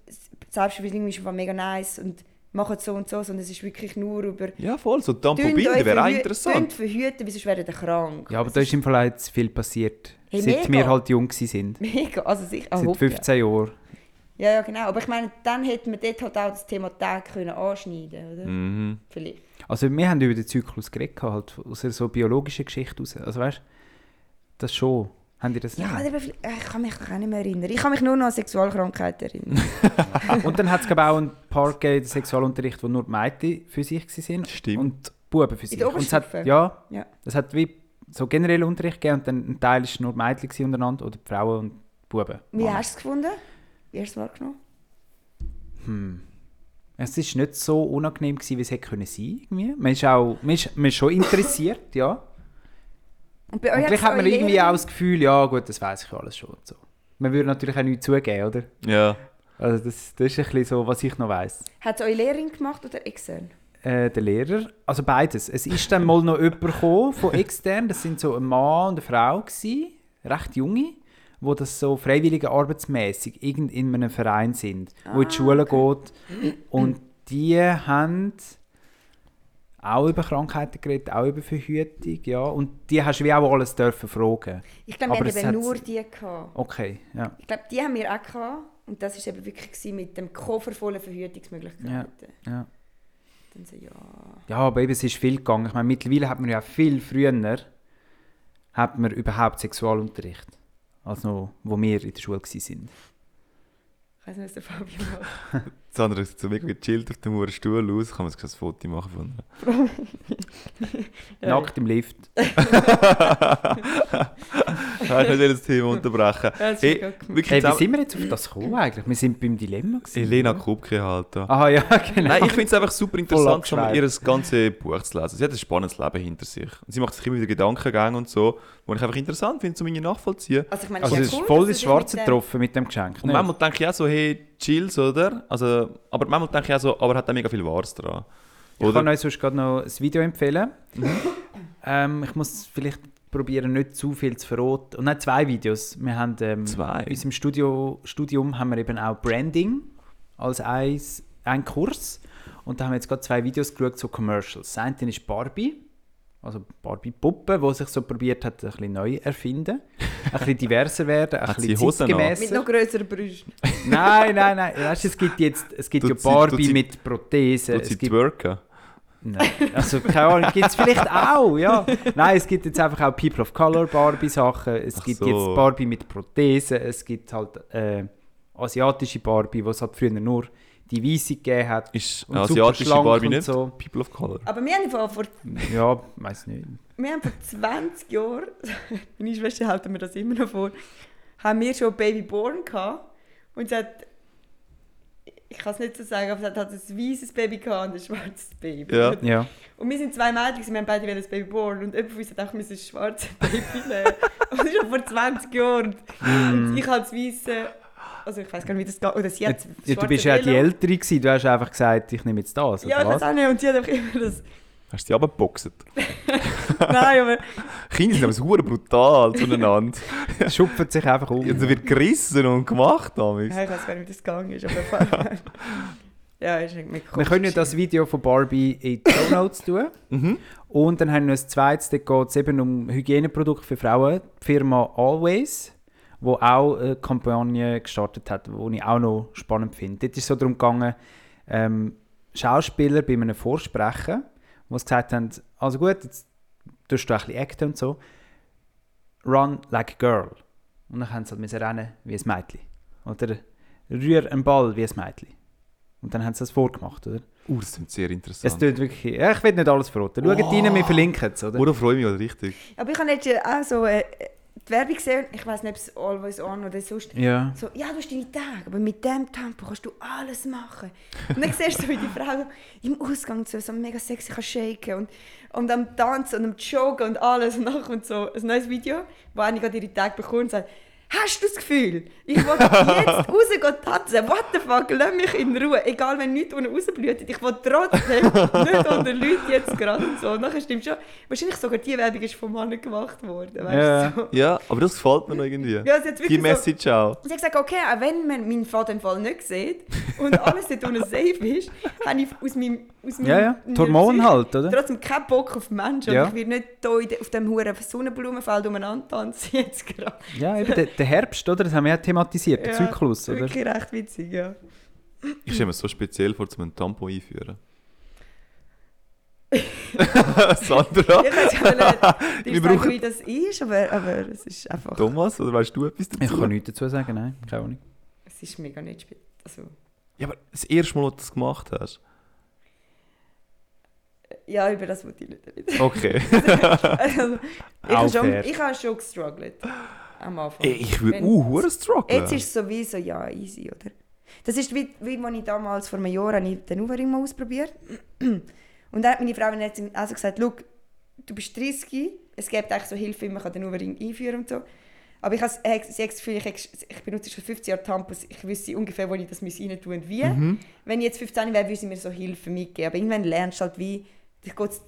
Selbstbefriedigung ist einfach mega nice und machen so und so, sondern es ist wirklich nur über... Ja, voll. So euch wäre auch interessant. verhüten, wieso werden ihr krank? Ja, aber da ist im Fall auch jetzt viel passiert. Hey, seit mega. wir halt jung waren. Mega, also sicher, ah, Seit hoffe, 15 Jahren. Ja, ja, genau. Aber ich meine, dann hätte man dort halt auch das Thema Tag können anschneiden oder? Mhm. Vielleicht. Also wir haben über den Zyklus geredet, halt aus einer so biologischen Geschichte raus. Also weißt du, das schon. Haben die das Ja, aber ich kann mich auch nicht mehr erinnern. Ich kann mich nur noch an Sexualkrankheiten erinnern. Und dann hat es auch einen Part gegeben, den Sexualunterricht, wo nur die Mädchen für sich waren Stimmt. und die Buben für sich. der und es hat, Oberstufe? ja, Ja. es hat wie so generell Unterricht gegeben und dann ein Teil war nur Mädchen untereinander oder die Frauen und die Buben. Wie Männer. hast du es gefunden? Wie hast du es wahrgenommen? Hm. Es war nicht so unangenehm, gewesen, wie es hätte können sein irgendwie. Man ist, auch, man ist, man ist schon interessiert, ja. Und bei Und euch gleich hat's hat man irgendwie auch das Gefühl, ja gut, das weiß ich alles schon. und So. Man würde natürlich auch nichts zugeben, oder? Ja. Also das, das ist ein bisschen so, was ich noch weiss. Hat es eure Lehrerin gemacht oder extern? Äh, der Lehrer, also beides. Es ist dann mal noch jemand gekommen von extern, das sind so ein Mann und eine Frau gewesen, recht junge, wo das so freiwillige arbeitsmäßig irgend in einem Verein sind, wo in die Schule geht und die haben auch über Krankheiten geredet, auch über Verhütung, ja, und die hast du wie auch alles dürfen fragen. Ich glaube, wir haben nur die gehabt. Okay, ja. Ich glaube, die haben wir auch gehabt. Und das war eben wirklich mit dem Koffer voller Verhütungsmöglichkeiten. ja. Dann so, ja. Ja, aber eben, es ist viel gegangen. Ich meine, mittlerweile hat man ja viel früher hat man überhaupt Sexualunterricht, als noch, wo wir in der Schule waren. Ich weiß nicht, was der Fabio macht. Sandra ist so mega gechillt auf dem hohen Stuhl aus. Kann man sich ein Foto machen von ihr? Ja. Nackt im Lift. Ich wollte nicht das Thema unterbrechen. Ja, das ist Hey, wirklich Hey, wie sind wir jetzt auf das gekommen eigentlich? Wir sind beim Dilemma. gewesen, Elena oder? Kubke halt. da. Aha, ja, genau. Nein, ich finde es einfach super interessant, schon mal ihr ganzes Buch zu lesen. Sie hat ein spannendes Leben hinter sich. Und sie macht sich immer wieder Gedankengänge und so, die ich einfach interessant finde, um meine nachvollziehen. Also, ich meine, also es ist cool, voll ins Schwarze dich mit dem- getroffen mit dem Geschenk. Und nicht? manchmal denke ich auch so, hey, chills, oder? Also, aber manchmal denke ich auch so, aber hat da mega viel Wahres dran. Ich Oder? kann euch sonst gerade noch ein Video empfehlen. ähm, ich muss vielleicht probieren, nicht zu viel zu verraten. Und nein, zwei Videos. Wir haben, ähm, Zwei? In unserem Studio, Studium haben wir eben auch Branding als eins, ein Kurs. Und da haben wir jetzt gerade zwei Videos geschaut, so Commercials. Das eine ist Barbie, also Barbie-Puppe, die sich so probiert hat, ein bisschen neu erfinden. Ein bisschen diverser werden, ein Hat sie bisschen an? Mit noch grösseren Brüsten. Nein, nein, nein. Weißt, du, es gibt jetzt es gibt Tut ja Barbie sie- mit Prothesen. Tut Es sie gibt, twerken? nein, also keine Ahnung, gibt es vielleicht auch, ja. Nein, es gibt jetzt einfach auch People of Color Barbie Sachen. Es Ach gibt so. jetzt Barbie mit Prothesen. Es gibt halt äh, asiatische Barbie, wo es halt früher nur die Weiße gegeben hat. Ist Und asiatische Barbie und nicht so. People of Color? Aber wir haben, vor, vor, Ja, weiß nicht. wir haben vor 20 Jahren, meine Schwester hält mir das immer noch vor, haben wir schon Baby Born gehabt. Und sie hat, ich kann es nicht so sagen, aber sie hat halt ein weißes Baby gehabt und ein schwarzes Baby. Ja. Ja. Und wir sind zwei Mädchen, gewesen, wir haben beide ein Baby born und jemand von uns hat auch müssen ein schwarzes Baby nehmen. Und das ist schon vor 20 Jahren. Und ich habe das weiße, also ich weiß gar nicht, wie das geht, oder sie Ja, hat das ja, du bist ja die Velo. Ältere gewesen. Du hast einfach gesagt, ich nehme jetzt das, Ja, oder ich weiß was? auch nicht. Und sie hat einfach immer das... Hast du sie abgeboxt? Nein, aber... Kinder sind aber brutal zueinander. Es schupft sich einfach um. Also wird gerissen und gemacht damals. Ja, ich weiß gar nicht, wie das gegangen ist, aber... ja, ist irgendwie Wir können ja das Video von Barbie in die Show Notes tun. Mhm. Und dann haben wir noch ein zweites, da geht es eben um Hygieneprodukte für Frauen. Die Firma Always, die auch eine Kampagne gestartet hat, die ich auch noch spannend finde. Dort ist es so darum gegangen, ähm, Schauspieler bei einem Vorsprechen, die gesagt haben, also gut, jetzt tust du ein bisschen acten und so, run like a girl. Und dann haben sie halt rennen wie ein Mädchen. Oder rühr einen Ball wie ein Mädchen. Und dann haben sie das vorgemacht, oder? Uh, das klingt sehr Es interessant. tut wirklich. Ja, ich will nicht alles verraten. Schaut Oh. rein, wir verlinken es, oder? Oder freue mich, oder richtig? Aber ich habe jetzt auch so äh, die Werbung gesehen, ich weiß nicht, ob es Always On oder sonst... Ja. So, ja, du hast deine Tage, aber mit dem Tempo kannst du alles machen. Und dann siehst du, wie die Frau im Ausgang so, so mega sexy kann shaken und, und am Tanzen und am Joggen und alles. Und nachher kommt so ein neues Video, wo eine gerade ihre Tage bekommt und sagt, Hast du das Gefühl, ich will jetzt rausgehen tanzen? What the fuck, lass mich in Ruhe. Egal, wenn nichts unten rausblüht, ich will trotzdem nicht unter Leuten jetzt gerade und so. Und nachher stimmt schon, wahrscheinlich sogar die Werbung ist vom Mann gemacht worden. Weißt Ja. So. Ja, aber das gefällt mir noch irgendwie. Ja, Die so- Message auch. Sie hat gesagt, okay, auch wenn man meinen Vater im Fall nicht sieht und alles dort unten safe ist, habe ich aus meinem aus Ja, ja. meinem Die Hormone Psyche. halt, oder? Trotzdem keinen Bock auf Menschen. Ja. Und ich will nicht hier de- auf dem huren Sonnenblumenfeld umeinander tanzen jetzt gerade. Ja, eben der, der Herbst, oder? Das haben wir ja thematisiert, der Ja, Zyklus, oder? Wirklich recht witzig, ja. Ich stelle mir so speziell vor, zum einen Tampon einführen. Sandra? Ich weiß ja nicht, brauchen- wie das ist, aber, aber es ist einfach... Thomas, oder weißt du etwas dazu? Ich kann nichts dazu sagen, nein, keine Ahnung. Es ist mega nicht spät. Also, Ja, aber das erste Mal, als du das gemacht hast. Ja, über das wollte ich nicht reden. Okay. Also, ich Auch habe schon, ich habe schon gestruggelt. Am Anfang. Ey, ich will uh, strugglen. Jetzt ist es sowieso ja easy, oder? Das ist wie, wie als ich damals vor einem Jahr habe ich den Uwering mal ausprobiert Und dann hat meine Frau jetzt also gesagt, «Schau, du bist 30, es gibt eigentlich so Hilfe, wie man kann den Uwering einführen und so. Aber ich habe ich, das Gefühl, ich, ich benutze schon 15 Jahre Tampons, ich wüsste ungefähr, wo ich das rein tun und wie. Mhm. Wenn ich jetzt 15 wäre, würde sie mir so Hilfe mitgeben. Aber irgendwann lernst du halt wie, da geht es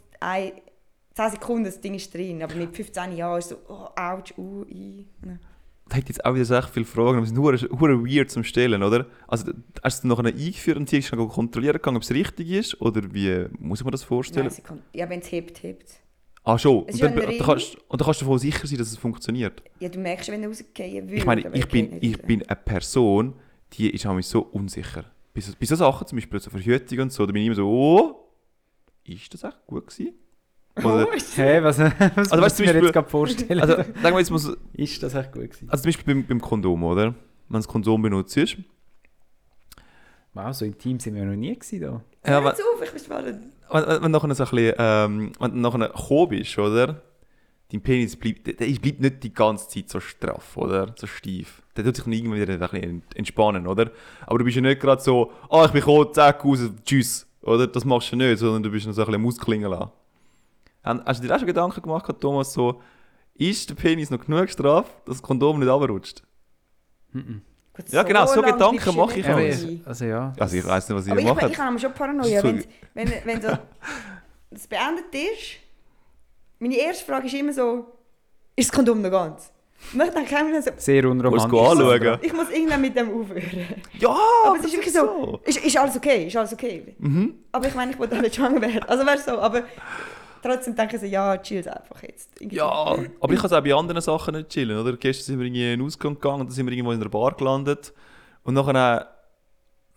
10 Sekunden, das Ding ist drin. Aber mit 15 Jahren ist es so, oh, ouch, uh, i. Ja. Da hat jetzt auch wieder so echt viele Fragen, aber die sind hure weird zum Stellen, oder? Also, hast du nachher eingeführt und sie dann kontrollieren gegangen, ob es richtig ist? Oder wie muss ich mir das vorstellen? Nein, kann, ja, wenn es hebt, hebt es. ah, schon. Es Und ist dann, Ring. kannst, und dann kannst du davon sicher sein, dass es funktioniert. Ja, du merkst, wenn er rausgehen will. Ich meine, ich bin, ich nicht bin eine Person, die ist mich so unsicher. Bei so, bei so Sachen, zum Beispiel so Verhütung und so, da bin ich immer so, oh, ist das echt gut gewesen? Oder, Oh, ist Hey, was, was Also, also, weißt du mir jetzt gerade vorstellen? also, sagen wir jetzt mal so, ist das echt gut gewesen? also zum Beispiel beim, beim Kondom, oder? Wenn du das Kondom benutzt, ist, Wow, so intim sind wir noch nie gewesen da. Hör ja, wenn, jetzt auf, ich bin spannend. wenn, wenn, wenn du nachher so ein bisschen, ähm, wenn du nachher gekommen bist, oder? Dein Penis bleibt, der, der bleibt nicht die ganze Zeit so straff, oder? So steif. Der tut sich dann irgendwann wieder ein bisschen entspannen, oder? Aber du bist ja nicht gerade so, ah, ich bin gekommen, zack, raus, tschüss, oder? Das machst du nicht, sondern du bist noch so ein bisschen Muskeln lassen. Hast du dir auch schon Gedanken gemacht, Thomas, so, ist der Penis noch genug straff, dass das Kondom nicht runterrutscht? Gut, Ja, genau, so Gedanken mache ich Aber auch. ich, also ja. Also ich weiß nicht, was ihr Aber ich, ich habe schon Paranoia, wenn, so- wenn, wenn so das beendet ist. Meine erste Frage ist immer so, ist das Kondom noch ganz? Dann denke ich mir so, Sehr unromantisch. du anschauen. ich muss irgendwann mit dem aufhören. Ja, Aber es ist wirklich so, ist, ist alles okay, ist alles okay. Mhm. Aber ich meine, ich wollte nicht schwanger werden. Also weißt du so, aber trotzdem denke ich so, ja, chill einfach jetzt. Irgendwie. Ja, aber ich kann es auch bei anderen Sachen nicht chillen, oder? Gestern sind wir irgendwie in einen Ausgang gegangen und dann sind wir irgendwo in einer Bar gelandet. Und nachher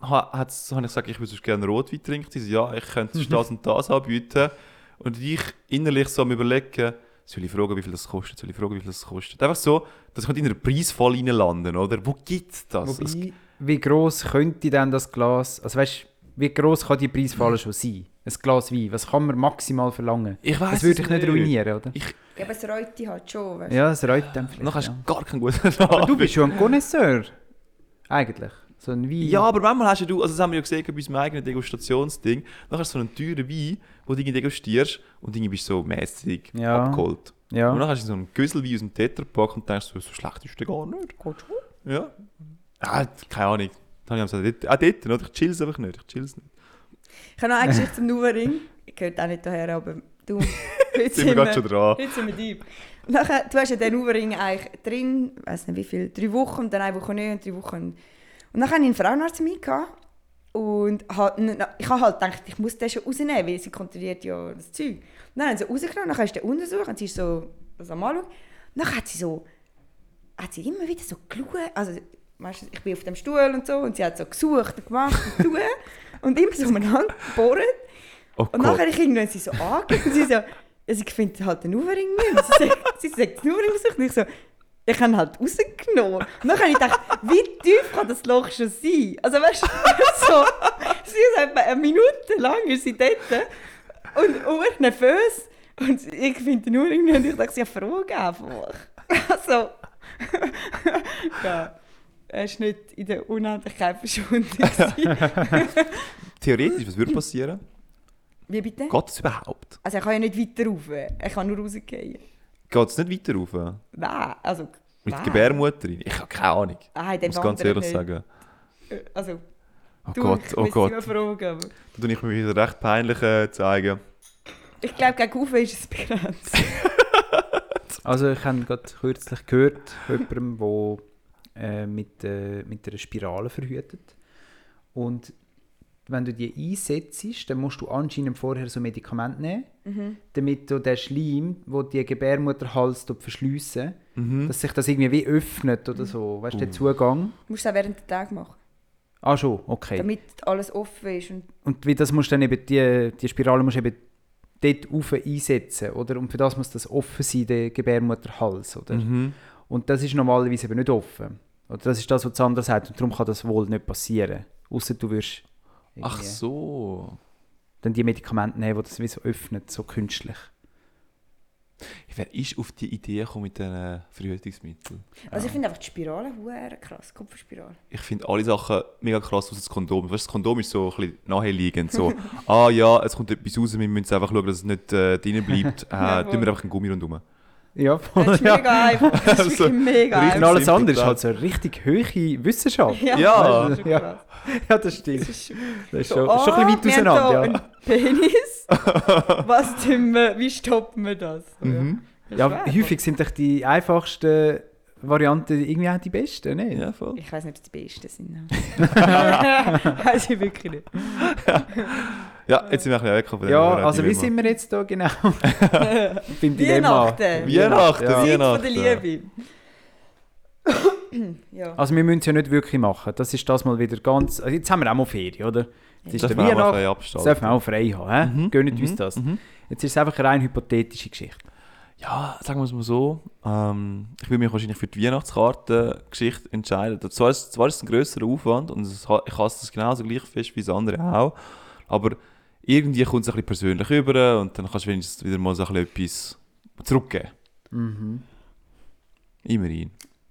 äh, habe ich gesagt, ich würde gerne Rotwein trinken. Sie so, ja, ich könnte das und das anbieten. Und ich innerlich so am überlegen, soll ich fragen, wie viel das kostet? Soll ich fragen, wie viel das kostet? Einfach so, dass ich nicht in einer Preisfall reinlanden, oder? Wo gibt es das? Es- Wobei, wie gross könnte denn das Glas, also weißt wie gross kann die Preisfalle schon sein? Ein Glas Wein, was kann man maximal verlangen? ich weiß Das würde ich nicht ruinieren, oder? Ja, aber es reut dich halt schon, weißt du. Ja, es reut dann Und dann hast vielleicht. du Ja. gar keinen guten Aber du bist schon ein Connoisseur. Eigentlich. So ein Wein. Ja, aber manchmal hast du, also das haben wir ja gesehen bei unserem eigenen Degustationsding, dann hast du so einen teuren Wein, wo du irgendwie degustierst und irgendwie bist du so mäßig Ja. abgeholt. ja. Und dann hast du so einen Güsselwein aus dem Tetrapack und denkst so, so schlecht ist der gar nicht. Ja. Ah, keine Ahnung. Dann habe ich gesagt, auch dort, oder? ich chill es einfach nicht, ich chill es nicht. Ich habe noch eine Geschichte zum Nuwering. Gehört auch nicht daher, aber du. Heute Sind wir gerade schon dran. Heute sind wir deep. Nachher, du hast ja den Nuwering eigentlich drin, ich weiß nicht wie viel, drei Wochen und dann eine Woche nicht und drei Wochen. Und dann hatte ich einen Frauenarzt mit und hat, ich habe halt gedacht, ich muss den schon rausnehmen, weil sie kontrolliert ja das Zeug. Und dann haben sie rausgenommen, dann du den untersucht und sie ist so das am Anschauen. Und dann hat sie so, hat sie immer wieder so geschaut, also weißt ich bin auf dem Stuhl und so und sie hat so gesucht und gemacht und tun und immer so umeinander gebohrt. Oh Und nachher ich irgendwann sie so angeschaut und sie so, ja, sie findet halt den Uwering nicht. Sie sagt, sie sagt den Uwering gesucht und ich so, ich habe halt rausgenommen. Und dann habe ich gedacht, wie tief kann das Loch schon sein? Also weißt du, so, sie ist etwa eine Minute lang ist sie dort und ur nervös. Und ich finde Uwering nicht und ich dachte, ja, frage einfach. Also, ja. Er ist nicht in der Unendlichkeit verschwunden. Theoretisch, was würde passieren? Wie bitte? Geht es überhaupt? Also er kann ja nicht weiter rauf. Er kann nur rausgehen. Geht es nicht weiter rauf? Nein, also... Mit nein. Gebärmutter? rein? Ich habe keine Ahnung. Nein, Ich muss ganz ehrlich nicht. sagen. Also, Oh du, Gott, ich oh Gott. fragen. Da tue ich mir wieder recht peinlich äh, zeigen. Ich glaube, gegen Uwe ist es begrenzt. Also ich habe gerade kürzlich gehört von jemandem, der äh, mit, äh, mit einer Spirale verhütet. Und wenn du die einsetzt, dann musst du anscheinend vorher so Medikamente nehmen, Mhm. damit du den Schleim, wo die Gebärmutterhals verschliessen, Mhm. dass sich das irgendwie wie öffnet oder so. Weißt du, der Zugang. Du musst es auch während des Tages machen, Ah, schon, okay. damit alles offen ist. Und Und wie das musst du dann eben, die, die Spirale musst du eben dort rauf einsetzen, oder? Und für das muss das offen sein, der Gebärmutterhals, oder? Mhm. Und das ist normalerweise eben nicht offen. Oder das ist das, was Sandra sagt, und darum kann das wohl nicht passieren. Außer du wirst Ach irgendwie so. dann die Medikamente nehmen, die das wie so öffnet, so künstlich. Wer ist auf die Idee gekommen mit diesen Verhütungsmitteln? also ich finde einfach die Spirale hure krass, Kupferspirale. Ich finde alle Sachen mega krass aus das Kondom. Weißt, das Kondom ist so ein bisschen naheliegend. So, ah ja, es kommt etwas raus, wir müssen einfach schauen, dass es nicht äh, drin bleibt. Äh, Ja, tun wir einfach einen Gummi rundherum. Ja, Das voll. ist Ja. mega einfach. Das ist Also, wirklich mega richtig Und einfach. alles andere ist halt so eine richtig hohe Wissenschaft. Ja, Ja. das Ja. Ja, das stimmt. Das ist schon- Das ist So, schon, schon ein bisschen weit wir haben auseinander. einen Penis. Was tun wir, wie stoppen wir das? So, Mhm. Ja, Ja, häufig sind doch die einfachsten Varianten irgendwie auch die besten, ne? Ja, voll. Ich weiß nicht, ob es die besten sind. weiß ich wirklich nicht. Ja, jetzt sind wir ein bisschen weg von dem Ja, also wie sind wir jetzt da genau? Beim Dilemma. Weihnachten. Weihnachten, Ja. Zeit Weihnachten. von der Liebe. ja. Also wir müssen es ja nicht wirklich machen. Das ist das mal wieder ganz... Also jetzt haben wir auch mal Ferien, oder? Jetzt ist der wir auch mal Weihnacht. frei Das dürfen wir auch frei haben. He? Mhm, Gönnt mhm, uns das. mhm. Jetzt ist es einfach eine rein hypothetische Geschichte. Ja, sagen wir es mal so. Ähm, ich will mich wahrscheinlich für die Weihnachtskartengeschichte entscheiden. Zwar ist, zwar ist es ein grösserer Aufwand und es, ich hasse das genauso gleich fest wie das andere auch. Aber irgendwie kommt es ein bisschen persönlich über und dann kannst du wenigstens wieder mal so ein bisschen etwas zurückgeben. Mhm. Immerhin.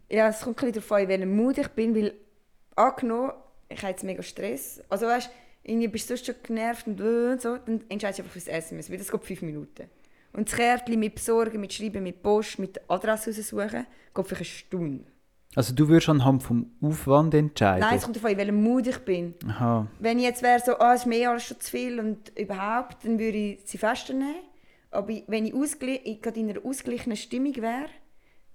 ja, es kommt ein bisschen darauf an, in welchem Mut ich bin, weil angenommen, ich habe jetzt mega Stress. Also weißt du, irgendwie bist du sonst schon genervt und, und so, dann entscheidest du einfach fürs SMS, weil das geht fünf Minuten. Und das Kärtchen mit Besorgen, mit Schreiben, mit Post, mit Adresse raussuchen, geht vielleicht eine Stunde. Also du würdest anhand vom Aufwand entscheiden? Nein, es kommt an, in welchem Mut ich bin. Aha. Wenn ich jetzt wäre so, ah, es ist mehr als schon zu viel und überhaupt, dann würde ich sie fester nehmen. Aber wenn ich, ich gerade in einer ausgeglichenen Stimmung wäre,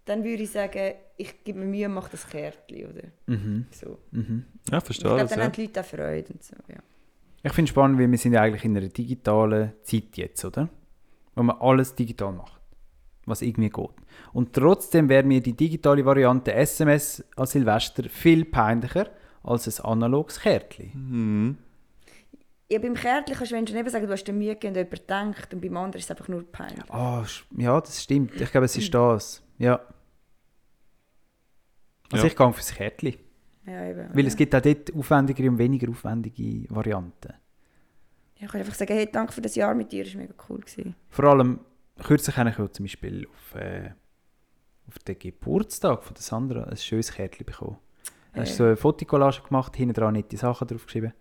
dann würde ich sagen, ich gebe mir Mühe und mache das Kärtchen, oder? Mhm. So. Mhm. Ja, Ich verstehe glaube, das. dann Ja. haben die Leute auch Freude und so, ja. Ich finde es spannend, weil wir sind ja eigentlich in einer digitalen Zeit jetzt, oder? Wo man alles digital macht, was irgendwie geht. Und trotzdem wäre mir die digitale Variante SMS an Silvester viel peinlicher als ein analoges Kärtchen. Mhm. ja. Beim Kärtchen kannst du Menschen eben sagen, du hast dir Mühe gegeben und jemand denkt, und beim anderen ist es einfach nur peinlich. Ah, ja, das stimmt. Ich glaube, es ist das. Ja. Also Ja. ich gehe fürs Kärtchen. Ja, eben. Weil es gibt auch dort aufwendigere und weniger aufwendige Varianten. Ja, ich kann einfach sagen, hey, danke für das Jahr mit dir, das war mega cool. Gewesen. Vor allem, kürzlich habe ich auch zum Beispiel auf, äh, auf den Geburtstag von der Sandra ein schönes Kärtchen bekommen. Da hast du so eine Fotokollage gemacht, hinten dran nette Sachen draufgeschrieben.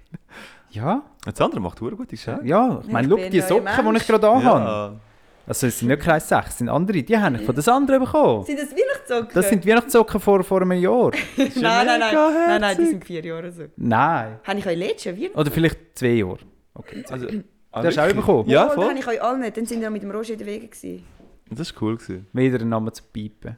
ja, Das andere macht eine gute Geschenke. ja, ich meine, schau, die Socken, die ich gerade anhabe. Ja. Also es sind nicht Kreis 6, es sind andere, die habe ich von der Sandra bekommen. Sind das Weihnachtssocken? Das sind Weihnachtssocken vor, vor einem Jahr. nein, nein, nein, nein, nein, die sind vier Jahre so. Nein. Habe ich euch letztes Jahr Weihnachten? Oder vielleicht zwei Jahre. Okay. Also, Du hast auch bekommen? Ja, voll. habe ich euch allen nicht. Dann sind wir mit dem Roger in der Wege. Gewesen. Das war cool. Gewesen. Wieder einen Namen zu piepen.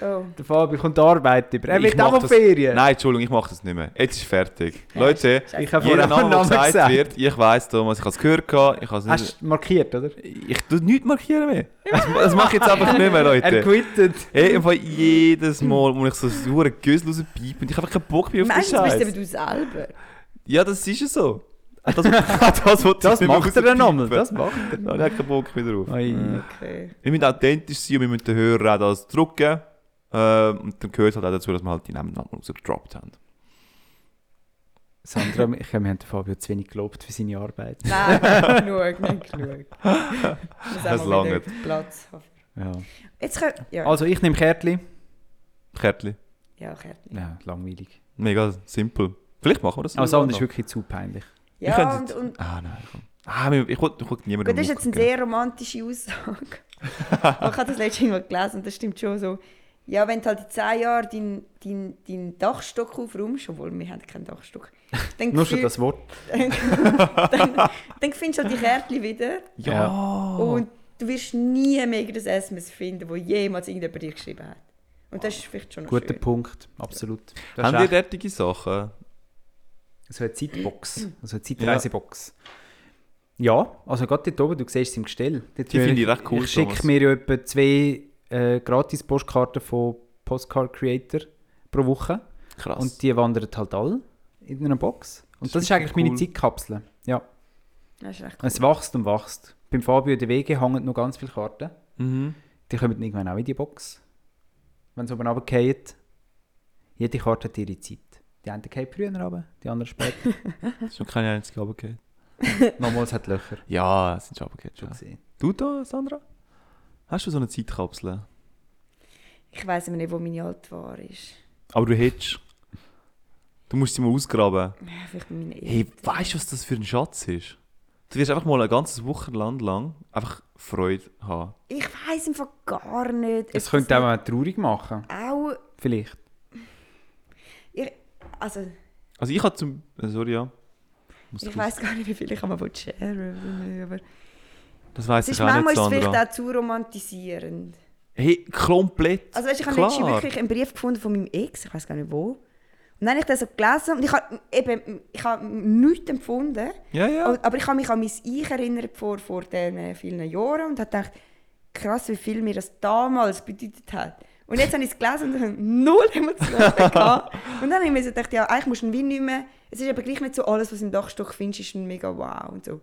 Oh. Der Fabi kommt Arbeit über. Er Ich mach auch das- Ferien. Nein, Entschuldigung, ich mache das nicht mehr. Jetzt ist fertig. Leute, Ich habe jeder Name, der gesagt gesagt. wird, ich weiss, Thomas, ich habe es gehört. gehabt, Ich, habe es nicht, Hast du markiert, oder? ich tue nichts markieren mehr. Das, das mache ich jetzt einfach nicht mehr, Er Leute. quittet. Hey, einfach jedes Mal, wo ich so sauer Güssel rauspiepe und ich habe keinen Bock mehr auf den Meinst du, bist Scheiß. du selber? Ja, das ist es so. Das, das, wollte Das mehr macht er dann nochmal. Das macht er. Da habe ich keinen Bock mehr drauf. Oi. Okay. Wir müssen authentisch sein und wir müssen den Hörer auch das drücken. Ähm, und dann gehört halt auch dazu, dass wir halt die Namen nochmal rausgedroppt haben. Sandra, ich glaube, wir haben den Fabio zu wenig gelobt für seine Arbeit. Nein, nicht genug, nicht genug. Das wieder langt. Platz. Ja. Jetzt können... Ja, Also, ich nehme Kärtchen. Kärtli. ja, Kärtchen. Ja, langweilig. Mega simpel. Vielleicht machen wir das Aber das andere ist wirklich zu peinlich. Wir Ja, und, und Ah, nein, komm. Ah, wir- ich niemandem Gut, das ist jetzt eine sehr romantische Aussage. Ich habe das letzte Mal gelesen und das stimmt schon so. Ja, wenn du halt in 10 Jahren deinen dein, dein Dachstock aufräumst, obwohl wir haben keinen Dachstock, dann, Nur schon das Wort. dann, dann findest du halt die Kärtchen wieder Ja. und du wirst nie mehr das SMS finden, das jemals irgendjemand dir geschrieben hat. Und das ist vielleicht schon noch Guter schön. Punkt, absolut. Das Haben ihr echt- derartige Sachen? So eine Zeitbox, also eine Zeitreisebox. Ja, also gerade dort oben, du siehst es im Gestell. Dort Die finde ich recht cool, Ich schicke Thomas. mir ja etwa zwei äh, Gratis-Postkarten von Postcard Creator pro Woche. Krass. Und die wandern halt alle in einer Box. Und Das das, ist eigentlich wirklich meine cool. Zeitkapsel. Ja. Das ist recht cool. Es wächst und wächst. Beim Fabio in der Wege hängen noch ganz viele Karten. mhm. Die kommen dann irgendwann auch in die Box. Wenn sie oben runterfallen. Jede Karte hat ihre Zeit. Die einen fallen früher runter, die anderen später. Das ist noch keine einzige runtergefallen. Nochmals hat Löcher. Ja, es sind schon runtergefallen. Schon gesehen. Du da, Sandra? Hast du so eine Zeitkapsel? Ich weiss immer nicht, wo meine alte war ist. Aber du hättest. Du musst sie mal ausgraben. Ja, vielleicht bei meinen Hey, Eltern. weißt du, was das für ein Schatz ist? Du wirst einfach mal ein ganzes Wochenland lang einfach Freude haben. Ich weiss im Fall gar nicht. Es könnte auch mal traurig machen. auch... Vielleicht. Also, Also ich habe zum... äh, Sorry, ja. Muss ich weiss gar nicht, wie viel ich einmal sharen. Aber Das es ich auch nicht, manchmal ist es vielleicht auch zu romantisierend. Hey, komplett. Also weißt, ich habe letztens wirklich einen Brief gefunden von meinem Ex, ich weiß gar nicht wo. Und dann habe ich das so gelesen und ich habe eben, ich habe nichts empfunden. Ja, ja. Aber ich habe mich an mein Ich erinnert vor, vor den vielen Jahren und habe gedacht, krass, wie viel mir das damals bedeutet hat. Und jetzt habe ich es gelesen und habe null Emotionen gehabt. Und dann habe ich mir so gedacht, ja, eigentlich musst du ihn wie nicht mehr... Es ist aber gleich nicht so alles, was du im Dachstock findest, ist ein mega wow und so.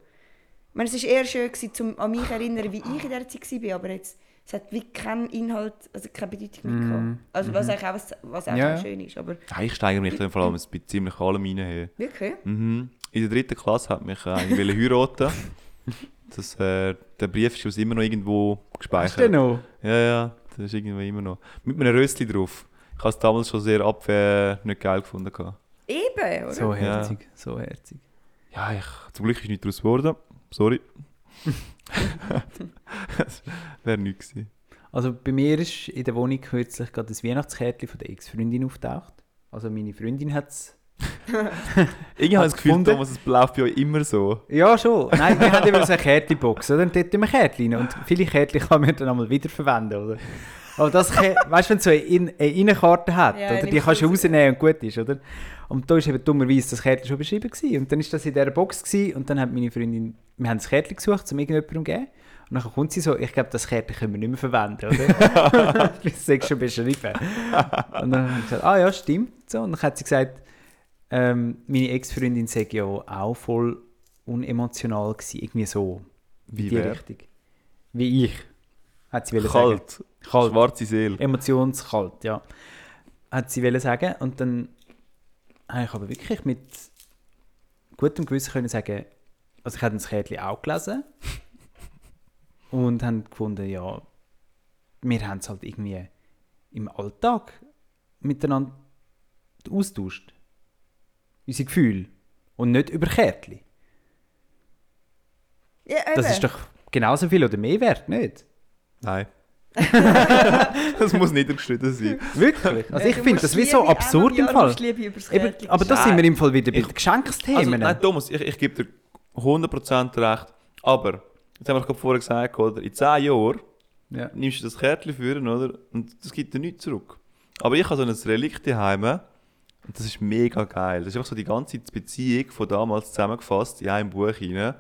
Ich meine, es war eher schön, gewesen, um an mich zu erinnern, wie ich in dieser Zeit war, aber jetzt, es hat wie keinen Inhalt, also keine Bedeutung mehr gehabt. Also was eigentlich auch, was, was auch Ja, schön ist, aber Ja, ich steige mich dann vor allem bei ziemlich allem rein. Wirklich. Mhm. In der dritten Klasse hat mich äh, eine heiraten. Das, äh, der Brief ist uns immer noch irgendwo gespeichert. den noch? Ja, ja, das ist irgendwie immer noch. Mit einem Röstli drauf. Ich habe es damals schon sehr ab äh, nicht geil gefunden. Eben, oder? So Ja. herzig, so herzig. Ja, ich, zum Glück ist nichts daraus geworden. Sorry. das wäre nichts gewesen. Also bei mir ist in der Wohnung kürzlich gerade das Weihnachtskärtchen von der Ex-Freundin auftaucht. Also meine Freundin hat es... Irgendwie habe ich das Gefühl, gefunden? Thomas, es läuft bei euch immer so. Ja, schon. Nein, wir haben immer so eine Kärtchenbox, oder? Und dort tun wir Kärtchen rein. Und viele Kärtchen kann man dann einmal wiederverwenden, oder? Aber das, weißt du, wenn es so eine, In- eine Innenkarte hat, Ja, oder? die kannst du du raus. rausnehmen und gut ist, oder? Und da ist eben dummerweise das Kärtchen schon beschrieben gewesen. Und dann ist das in dieser Box gewesen, und dann hat meine Freundin, wir haben das Kärtchen gesucht, um irgendjemandem zu geben. Und dann kommt sie so, ich glaube, das Kärtchen können wir nicht mehr verwenden, oder? das ist schon beschrieben. Und dann habe ich gesagt, ah ja, stimmt. So, und dann hat sie gesagt, ähm, meine Ex-Freundin sei ja auch voll unemotional gewesen, irgendwie so. Wie die wer? Richtung. Wie ich, hat sie wollen sagen. Kalt. Kalt. Schwarze Seele. Emotionskalt, ja. Hat sie wollen sagen. Und dann habe ich aber wirklich mit gutem Gewissen können sagen, also ich habe das Kärtchen auch gelesen und haben gefunden, ja, wir haben es halt irgendwie im Alltag miteinander austauscht. Unsere Gefühle. Und nicht über Kärtchen. Ja, Das eben. ist doch genauso viel oder mehr wert, nicht? Nein. das muss niedergeschnitten sein. Wirklich? Also ich finde das wie so absurd im Fall. Eben, aber da Nein. sind wir im Fall wieder bei Ich- den Geschenksthemen. Also, nein, Thomas, ich, ich gebe dir 100% recht. Aber, jetzt haben wir gerade vorher gesagt, oder? In 10 Jahren ja. nimmst du das Kärtchen führen, oder? Und das gibt dir nichts zurück. Aber ich habe so ein Relikt daheim und das ist mega geil. Das ist einfach so die ganze Beziehung von damals zusammengefasst in einem Buch hinein.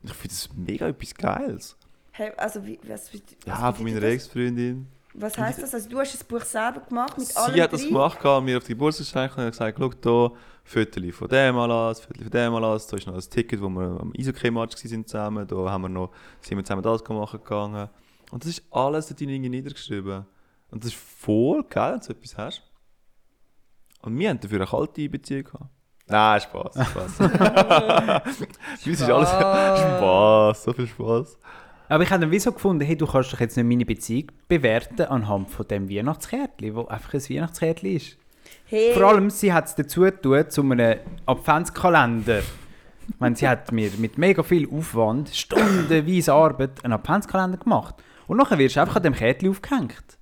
Und ich finde das mega etwas Geiles. Hey, also, wie, was, was Ja, von meiner das? Ex-Freundin. Was heisst das? Also, du hast das Buch selber gemacht mit Sie allen hat das drei? gemacht, gehabt, mir auf die Geburtstagsgeschenk und hat gesagt, schau hier, Viertel von dem Anlass, Viertel von dem Anlass, da ist noch ein Ticket, wo wir am Eishockey-Match waren zusammen, da haben wir noch, sind wir zusammen das machen gegangen. Und das ist alles dort irgendwie niedergeschrieben. Und das ist voll geil, wenn du so etwas hast. Und wir haben dafür eine kalte Beziehung gehabt. Nein, Spaß, Spaß. Für uns ist alles Spaß, so viel Spaß. Aber ich habe dann wieso gefunden, hey, du kannst doch jetzt nicht meine Beziehung bewerten anhand von dem Weihnachtskärtchen, wo einfach ein Weihnachtskärtchen ist. Hey, Vor allem, sie hat es dazu getan, zu einem Adventskalender. Ich meine, sie hat mir mit mega viel Aufwand, stundenweise Arbeit, einen Adventskalender gemacht. Und nachher wirst du einfach an dem Kärtchen aufgehängt.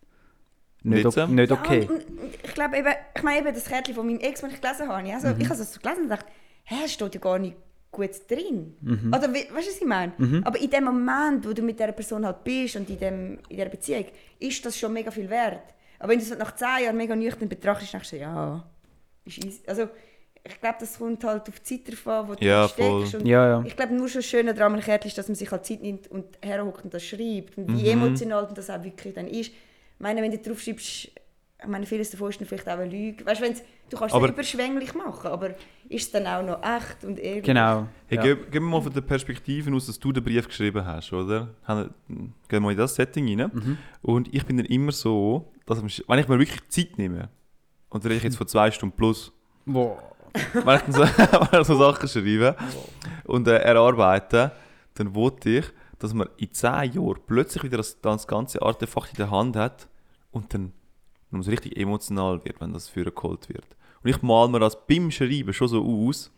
Nicht, o- nicht Ja, okay. und, und ich glaube eben, ich meine eben das Kärtchen von meinem Ex, das ich gelesen habe. Also, Mhm. Ich habe es so gelesen und dachte, hä, es steht ja gar nicht gut drin. Mhm. Oder we- weißt du, was ich meine? Aber in dem Moment, wo du mit dieser Person halt bist und in, dem, in dieser Beziehung, ist das schon mega viel wert. Aber wenn du es nach zehn Jahren mega nüchtern betrachtest, denkst du, ja, ist easy. Also, ich glaube, das kommt halt auf die Zeit an, wo du Ja, steckst. voll. Und Ja, ja. Ich glaube, nur schon schön daran ist, dass man sich halt Zeit nimmt und herhockt und das schreibt. Und wie Mhm. emotional das auch wirklich dann ist. Ich meine, wenn du drauf schreibst, ich meine, vieles davon ist dann vielleicht auch eine Lüge. Weißt, wenn's, du kannst es überschwänglich machen, aber ist es dann auch noch echt und ehrlich? Genau. Hey, ja. gib, gib mir mal von der Perspektive aus, dass du den Brief geschrieben hast, oder? Gehen wir mal in das Setting rein. Mhm. Und ich bin dann immer so, dass wenn ich mir wirklich Zeit nehme, und rede ich jetzt von zwei Stunden plus, Wow. wenn ich dann so, ich so Sachen schreibe und äh, erarbeite, dann wollte ich, dass man in zehn Jahren plötzlich wieder das, das ganze Artefakt in der Hand hat und dann wenn so richtig emotional wird, wenn das für geholt wird. Und ich mal mir das beim Schreiben schon so aus,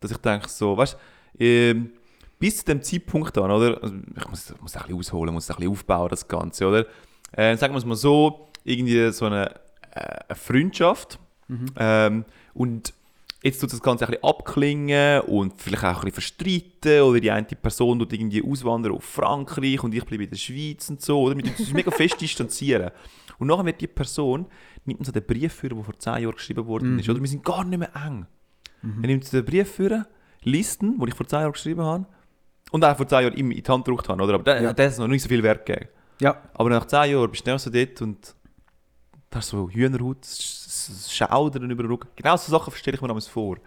dass ich denke so, weißt du, ähm, bis zu dem Zeitpunkt dann, oder? Also ich muss, muss ein bisschen ausholen, muss ein bisschen aufbauen, das Ganze, oder? Äh, sagen wir es mal so, irgendwie so eine, äh, eine Freundschaft. Ähm, und jetzt tut das Ganze ein bisschen abklingen und vielleicht auch ein bisschen verstreiten oder die eine Person tut irgendwie auswandern auf Frankreich und ich bleibe in der Schweiz und so, oder? Wir uns mega fest distanzieren. Und nachher wird die Person, nimmt so den Brief für, der vor 10 Jahren geschrieben worden ist, oder? Wir sind gar nicht mehr eng. Er nimmt den Brief für, liest ihn, den ich vor 10 Jahren geschrieben habe, und auch vor 10 Jahren ihm in die Hand gedruckt habe, oder? Aber der, Ja. hat noch nicht so viel Wert gegeben. Ja. Aber nach 10 Jahren bist du dann so dort und da hast du so Hühnerhaut, Schaudern über den Rücken. Genau so Sachen stelle ich mir damals vor.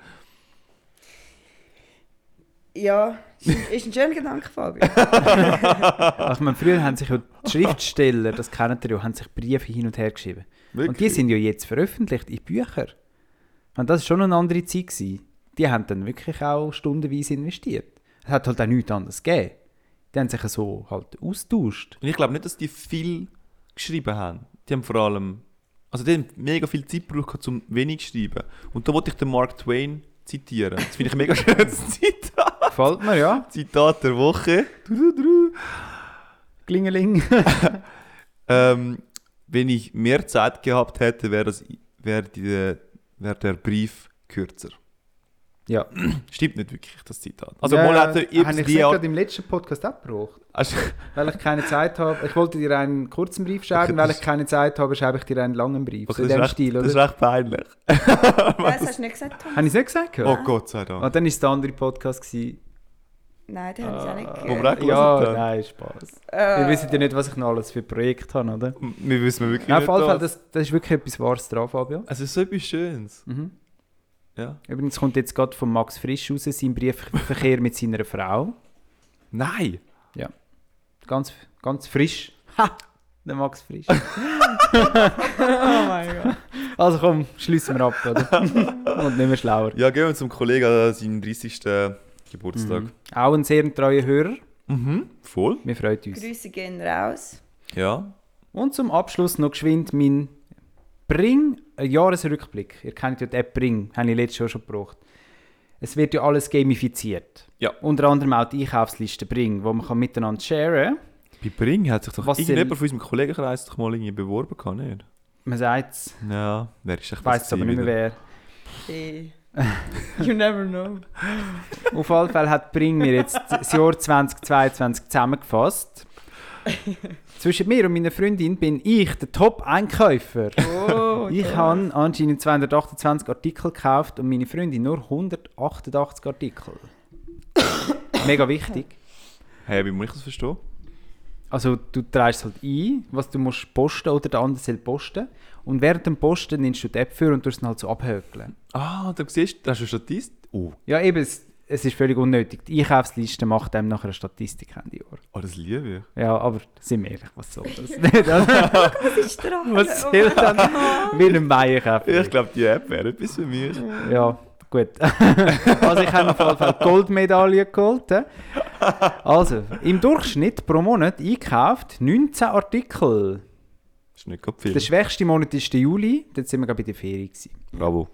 Ja, ist ein schöner Gedanke, Fabio. Also, ich meine, früher haben sich ja die Schriftsteller, das kennt ihr ja, haben sich Briefe hin und her geschrieben. Und die sind ja jetzt veröffentlicht in Büchern. Und das war schon eine andere Zeit. Gewesen. Die haben dann wirklich auch stundenweise investiert. Es hat halt auch nichts anderes gegeben. Die haben sich so halt austauscht. Und ich glaube nicht, dass die viel geschrieben haben. Die haben vor allem, also die haben mega viel Zeit gebraucht, um wenig zu schreiben. Und da wollte ich den Mark Twain zitieren. Das finde ich ein mega schönes Zitat. Gefällt mir, ja. Zitat der Woche. Du, du, du. Klingeling. Ähm, wenn ich mehr Zeit gehabt hätte, wäre die- wäre der Brief kürzer. Ja. Stimmt nicht wirklich, das Zitat. Also, ja, mal hat er habe ich sehr Art- gerade im letzten Podcast abgebraucht. Also, Weil ich keine Zeit habe. Ich wollte dir einen kurzen Brief schreiben, Okay, weil ich keine Zeit habe, schreibe ich dir einen langen Brief. okay, so in das, dem ist recht, Stil, das ist oder? recht peinlich. das hast du nicht gesagt, Tom? Habe ich es nicht gesagt? Oh Gott sei Dank. Und dann war es der andere Podcast. Gewesen. Nein, den habe ich auch nicht Wo wir gehört. auch Ja, nein, Spaß. Äh, Wir wissen ja nicht, was ich noch alles für Projekte habe, oder? Wir wissen wirklich Nein, auf nicht jeden Fall, das, das ist wirklich etwas Wahres dran, Fabio. Es ist so etwas Schönes. Mhm. Ja. Übrigens kommt jetzt gerade von Max Frisch raus, sein Briefverkehr mit seiner Frau. Nein. Ganz, ganz frisch. Ha! Der Max Frisch. oh mein Gott. Also komm, schließen wir ab, oder? Und nicht mehr schlauer. Ja, gehen wir zum Kollegen an seinen 30. Geburtstag. Auch ein sehr treuer Hörer. Mhm. Voll. Wir freuen uns. Grüße gehen raus. Ja. Und zum Abschluss noch geschwind mein Bring, ein Jahresrückblick. Ihr kennt ja die App Bring, habe ich letztes Jahr schon gebraucht. Es wird ja alles gamifiziert. Ja. Unter anderem auch die Einkaufsliste Bring, wo man kann miteinander sharen Bei Bring hat sich doch Was irgendjemand von unserem Kollegenkreis doch mal irgendwie beworben, kann nicht? Man sagt es, Ja, wer ist echt ich weiß aber nicht mehr wer. Hey. You never know. Auf jeden Fall hat Bring mir jetzt das Jahr 2022 zusammengefasst. Zwischen mir und meiner Freundin bin ich der Top-Einkäufer. Oh, Ich habe anscheinend 228 Artikel gekauft und meine Freundin nur 188 Artikel. Mega wichtig. Hey, wie muss ich das verstehen? Also du trägst halt ein, was du musst posten oder der andere soll posten. Und während dem Posten nimmst du die App für und tust es halt so abhökeln. Ah, da siehst du, hast du eine Statistik? Oh, Ja eben, es, es ist völlig unnötig. Die Einkaufsliste macht einem nachher eine Statistik Ende Jahr. oh das liebe ich. Ja, aber sind wir ehrlich, was soll das? Nicht, Was ist dran? was soll dann wie ein Meienkäfer? Ich glaube, die App wäre etwas für mich. Ja, gut. also ich habe auf jeden Fall Goldmedaille geholt. Also, im Durchschnitt pro Monat einkauft 19 Artikel. Das ist nicht gerade viel. Der schwächste Monat ist der Juli, dort sind wir gerade bei der Ferie. Gewesen. Bravo.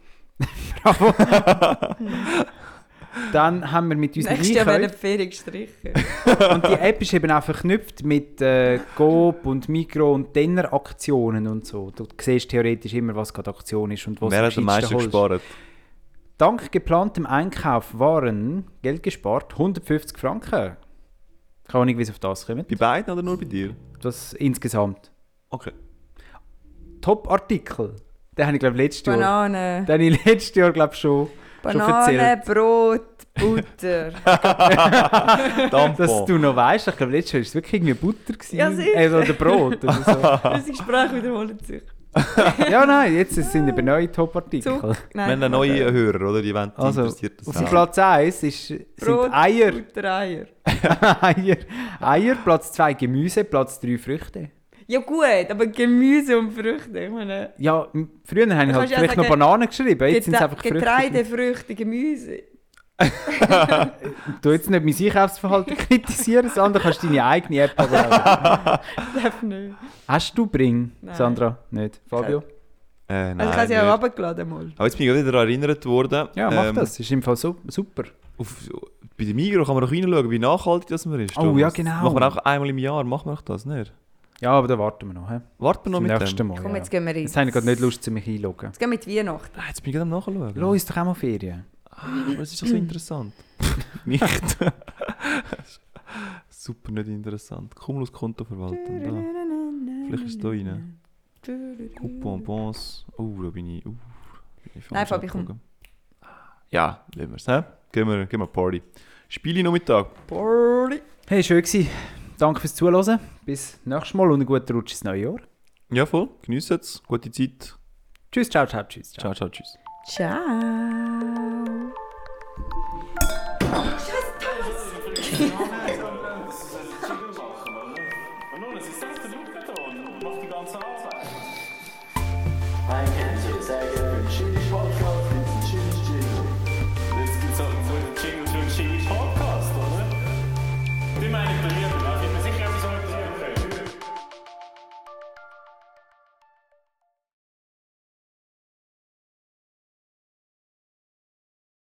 Bravo. Dann haben wir mit unseren Nächstes Jahr werden. Ferien gestrichen. Und die App ist eben auch verknüpft mit äh, Coop und Migro und Denner Aktionen und so. Du siehst theoretisch immer, was gerade Aktion ist und was Wer hat am meisten holst. gespart? Dank geplantem Einkauf waren Geld gespart 150 Franken. Keine Ahnung, wie es auf das kommt. Bei beiden oder nur bei dir? Das insgesamt. Okay. Top-Artikel. Den habe ich glaube letztes Jahr. Bananen. Den habe ich letztes Jahr glaube schon. Banane. Brot, Butter. Dass du noch weißt, ich glaube, letztes Jahr war es wirklich irgendwie Butter. Gewesen. Ja, sicher. äh, oder Brot oder so. Das Gespräch wiederholt sich. ja, nein, jetzt sind eben neue Top-Artikel. Wir haben einen neuen Hörer, oder? Die wollen Also, interessiert das auf auch. dem Platz 1 ist, sind Brot, Eier. Butter, Eier. Eier. Eier, Platz 2 Gemüse, Platz 3 Früchte. Ja gut, aber Gemüse und Früchte, ich meine... Ja, früher habe ich halt kannst ja vielleicht noch Bananen geschrieben, jetzt sind es einfach Früchte. Getreide, Früchte, Gemüse. Du jetzt nicht mein Einkaufsverhalten kritisieren, sondern kannst deine eigene App aber Darf nicht. Hast du Bring, Nein. Sandra? Nicht. Fabio? Äh, nein, Also ich habe sie auch runtergeladen mal. Aber jetzt bin ich gerade wieder erinnert worden. Ja, mach ähm, das. Ist im Fall so, super. Auf, bei dem Migros kann man doch reinschauen, wie nachhaltig das man ist. Oh, Thomas. ja, genau. Machen wir auch einmal im Jahr, machen wir doch das nicht? Ja, aber da warten wir noch. He? Warten wir noch mit nächsten dem? Mal. Komm, ja. jetzt gehen wir rein. Jetzt habe ich gerade nicht Lust, zu mich einloggen. Jetzt gehen wir mit Weihnachten. Ah, jetzt bin ich gerade am nachschauen. Lass uns doch auch mal Ferien. Aber es ist doch so interessant. nicht. Super nicht interessant. Cumulus-Konto verwalten. Da. Vielleicht ist es da rein. Coupon, Bons. Oh, da bin ich. Uh, bin ich Nein, Fabi, komm. abgebogen. Ja, lassen wir es. hä? Gehen wir, gehen wir Party. Spiele Nachmittag. Party. Hey, schön gewesen. Danke fürs Zuhören. Bis nächstes Mal und einen guten Rutsch ins neue Jahr. Ja, voll. Geniessen es. Gute Zeit. Tschüss, ciao, ciao, tschüss. Ciao. Ciao, ciao, tschüss. Ciao. Und